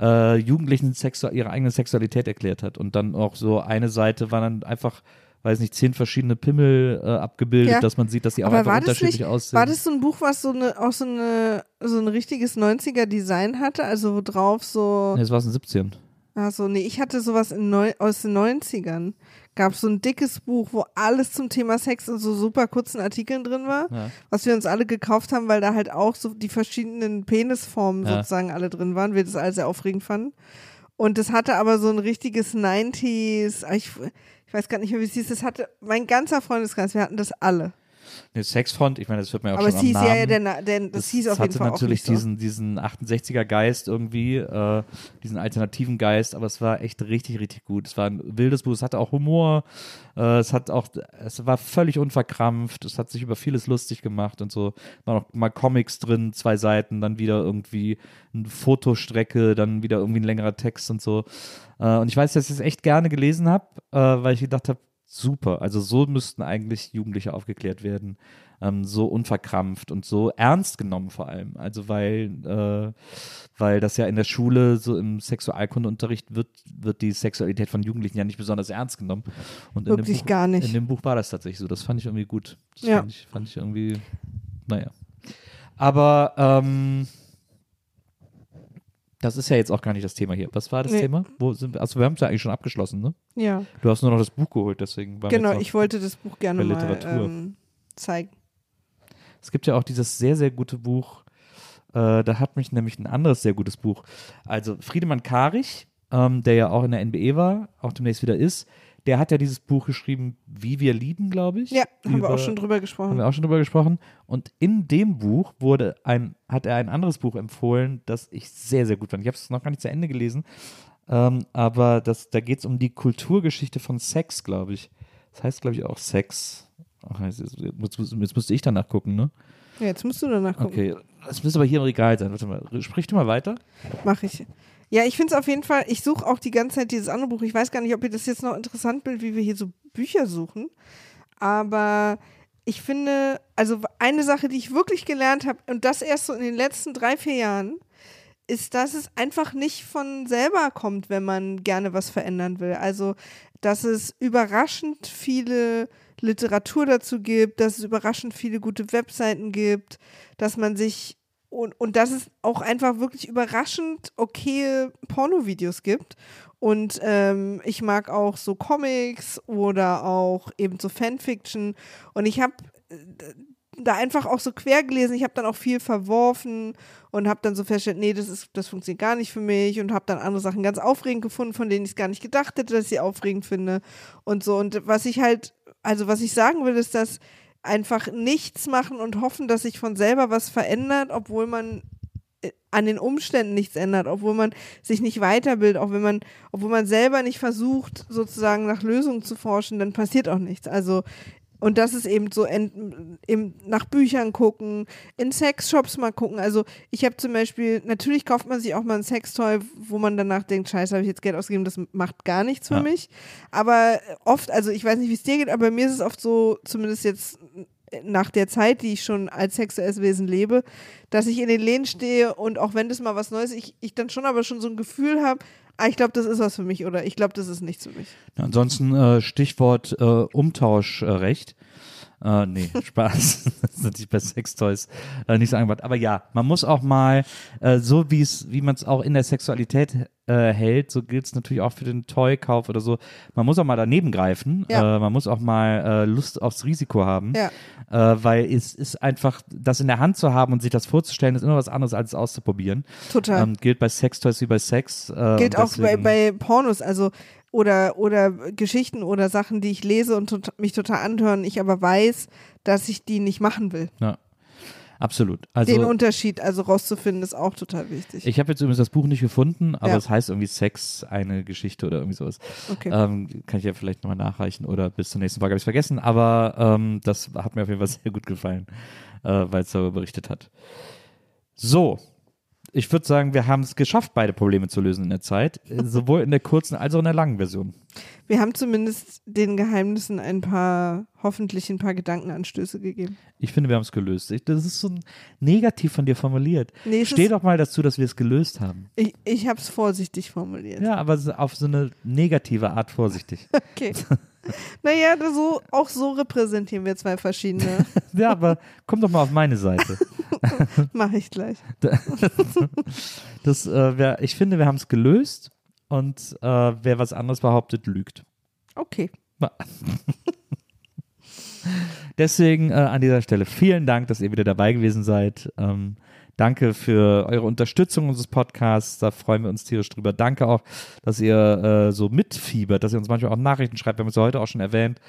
äh, Jugendlichen sexu ihre eigene Sexualität erklärt hat. Und dann auch so eine Seite war dann einfach, weiß nicht, zehn verschiedene Pimmel äh, abgebildet, Ja. dass man sieht, dass die auch Aber einfach unterschiedlich nicht, aussehen. war das so ein Buch, was so eine, auch so eine, so ein richtiges 90er-Design hatte? Also wo drauf so, nee, das war es in 17. also nee, ich hatte sowas in neu, aus den 90ern. Gab so ein dickes Buch, wo alles zum Thema Sex in so super kurzen Artikeln drin war, Ja. was wir uns alle gekauft haben, weil da halt auch so die verschiedenen Penisformen Ja. sozusagen alle drin waren, wir das alle sehr aufregend fanden. Und das hatte aber so ein richtiges 90s, ah, ich, ich weiß gar nicht mehr, wie es hieß, das hatte mein ganzer Freundeskreis, wir hatten das alle. Nee, Sexfront, ich meine, das wird mir auch Aber schon es am hieß Namen. ja, ja, der, Na- der, das, hieß auf jeden Fall auch natürlich nicht so. diesen, diesen 68er Geist irgendwie, äh, diesen alternativen Geist, aber es war echt richtig, richtig gut. Es war ein wildes Buch, es hatte auch Humor, äh, es hat auch, es war völlig unverkrampft, es hat sich über vieles lustig gemacht und so. War noch mal Comics drin, zwei Seiten, dann wieder irgendwie eine Fotostrecke, dann wieder irgendwie ein längerer Text und so. Äh, und ich weiß, dass ich es echt gerne gelesen habe, äh, weil ich gedacht habe, super, also so müssten eigentlich Jugendliche aufgeklärt werden ähm, so unverkrampft und so ernst genommen vor allem. Also weil, äh, weil das ja in der Schule, so im Sexualkundeunterricht wird, wird die Sexualität von Jugendlichen ja nicht besonders ernst genommen. Und in dem Wirklich Buch, gar nicht. In dem Buch war das tatsächlich so. Das fand ich irgendwie gut. Das Ja. fand, ich, fand ich irgendwie, naja. Aber ähm, das ist ja jetzt auch gar nicht das Thema hier. Was war das Nee. Thema? Wo sind wir? Also wir haben es ja eigentlich schon abgeschlossen, ne? Ja, Du hast nur noch das Buch geholt, deswegen war genau, ich wollte das Buch gerne mal Literatur. ähm, zeigen. Es gibt ja auch dieses sehr, sehr gute Buch, äh, da hat mich nämlich ein anderes sehr gutes Buch. Also Friedemann Karich, ähm, der ja auch in der NBE war, auch demnächst wieder ist, der hat ja dieses Buch geschrieben, Wie wir lieben, glaube ich. Ja, haben wir Über- auch schon drüber Haben gesprochen. wir auch schon drüber gesprochen. Und in dem Buch wurde ein, hat er ein anderes Buch empfohlen, das ich sehr, sehr gut fand. Ich habe es noch gar nicht zu Ende gelesen, ähm, aber das, da geht es um die Kulturgeschichte von Sex, glaube ich. Das heißt, glaube ich, auch Sex. Ach, jetzt, jetzt, jetzt, müsste ich danach gucken, ne? Ja, jetzt musst du danach gucken. Okay, das müsste aber hier im Regal sein. Warte mal, sprich du mal weiter. Mach ich. Ja, ich finde es auf jeden Fall, ich suche auch die ganze Zeit dieses andere Buch. Ich weiß gar nicht, ob ihr das jetzt noch interessant findet, wie wir hier so Bücher suchen. Aber ich finde, also eine Sache, die ich wirklich gelernt habe, und das erst so in den letzten drei, vier Jahren, ist, dass es einfach nicht von selber kommt, wenn man gerne was verändern will. Also, dass es überraschend viele Literatur dazu gibt, dass es überraschend viele gute Webseiten gibt, dass man sich und, und dass es auch einfach wirklich überraschend okaye Pornovideos gibt. Und ähm, ich mag auch so Comics oder auch eben so Fanfiction. Und ich habe äh, da einfach auch so quer gelesen. Ich habe dann auch viel verworfen und habe dann so festgestellt, nee, das ist, das funktioniert gar nicht für mich und habe dann andere Sachen ganz aufregend gefunden, von denen ich es gar nicht gedacht hätte, dass ich sie aufregend finde und so. Und was ich halt, also was ich sagen will, ist, dass einfach nichts machen und hoffen, dass sich von selber was verändert, obwohl man äh, an den Umständen nichts ändert, obwohl man sich nicht weiterbildet, auch wenn man, obwohl man selber nicht versucht, sozusagen nach Lösungen zu forschen, dann passiert auch nichts. Also und das ist eben so in, in, nach Büchern gucken, in Sexshops mal gucken. Also ich habe zum Beispiel, natürlich kauft man sich auch mal ein Sextoy, wo man danach denkt, scheiße, habe ich jetzt Geld ausgegeben, das macht gar nichts für ja. mich. Aber oft, also ich weiß nicht, wie es dir geht, aber bei mir ist es oft so, zumindest jetzt nach der Zeit, die ich schon als sexuelles Wesen lebe, dass ich in den Läden stehe und auch wenn das mal was Neues, ich, ich dann schon aber schon so ein Gefühl habe, ah, ich glaube, das ist was für mich oder ich glaube, das ist nichts für mich. Ansonsten äh, Stichwort äh, Umtauschrecht. Äh, nee, Spaß. das ist natürlich bei Sextoys äh, nicht so angebracht. Aber ja, man muss auch mal, äh, so wie es, wie man es auch in der Sexualität äh, hält, so gilt es natürlich auch für den Toy-Kauf oder so. Man muss auch mal daneben greifen. Ja. Äh, man muss auch mal äh, Lust aufs Risiko haben. Ja. Äh, weil es ist einfach, das in der Hand zu haben und sich das vorzustellen, ist immer was anderes als es auszuprobieren. Total. Ähm, gilt bei Sextoys wie bei Sex. Äh, gilt auch bei, bei Pornos, also oder, oder Geschichten oder Sachen, die ich lese und tot, mich total anhören, ich aber weiß, dass ich die nicht machen will. Ja, absolut. Also Den Unterschied also rauszufinden, ist auch total wichtig. ich habe jetzt übrigens das Buch nicht gefunden, aber Ja. es heißt irgendwie Sex, eine Geschichte oder irgendwie sowas. okay. Ähm, kann ich ja vielleicht nochmal nachreichen oder bis zur nächsten Folge habe ich es vergessen, aber ähm, das hat mir auf jeden Fall sehr gut gefallen, äh, weil es darüber berichtet hat. So, ich würde sagen, wir haben es geschafft, beide Probleme zu lösen in der Zeit, äh, sowohl in der kurzen als auch in der langen Version. Wir haben zumindest den Geheimnissen ein paar, hoffentlich ein paar Gedankenanstöße gegeben. Ich finde, wir haben es gelöst. Ich, das ist so negativ von dir formuliert. Nee, Steh doch mal dazu, dass wir es gelöst haben. Ich, ich habe es vorsichtig formuliert. Ja, aber auf so eine negative Art vorsichtig. Okay. naja, so, auch so repräsentieren wir zwei verschiedene. Ja, aber komm doch mal auf meine Seite. Mache ich gleich. Das, äh, wär, ich finde, wir haben es gelöst und äh, wer was anderes behauptet, lügt. Okay. Deswegen äh, an dieser Stelle vielen Dank, dass ihr wieder dabei gewesen seid. Ähm, danke für eure Unterstützung unseres Podcasts. Da freuen wir uns tierisch drüber. Danke auch, dass ihr äh, so mitfiebert, dass ihr uns manchmal auch Nachrichten schreibt. Wir haben es ja heute auch schon erwähnt,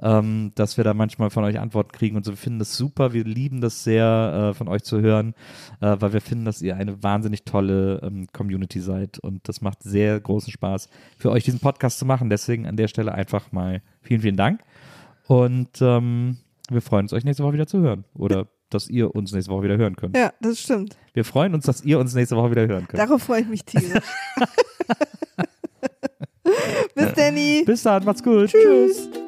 ähm, dass wir da manchmal von euch Antworten kriegen und so. Wir finden das super. Wir lieben das sehr, äh, von euch zu hören, äh, weil wir finden, dass ihr eine wahnsinnig tolle ähm, Community seid. Und das macht sehr großen Spaß, für euch diesen Podcast zu machen. Deswegen an der Stelle einfach mal vielen, vielen Dank. Und ähm, wir freuen uns, euch nächste Woche wieder zu hören. Oder dass ihr uns nächste Woche wieder hören könnt. Ja, das stimmt. Wir freuen uns, dass ihr uns nächste Woche wieder hören könnt. Darauf freue ich mich tierisch. Bis Danny. Bis dann, macht's gut. Tschüss. Sei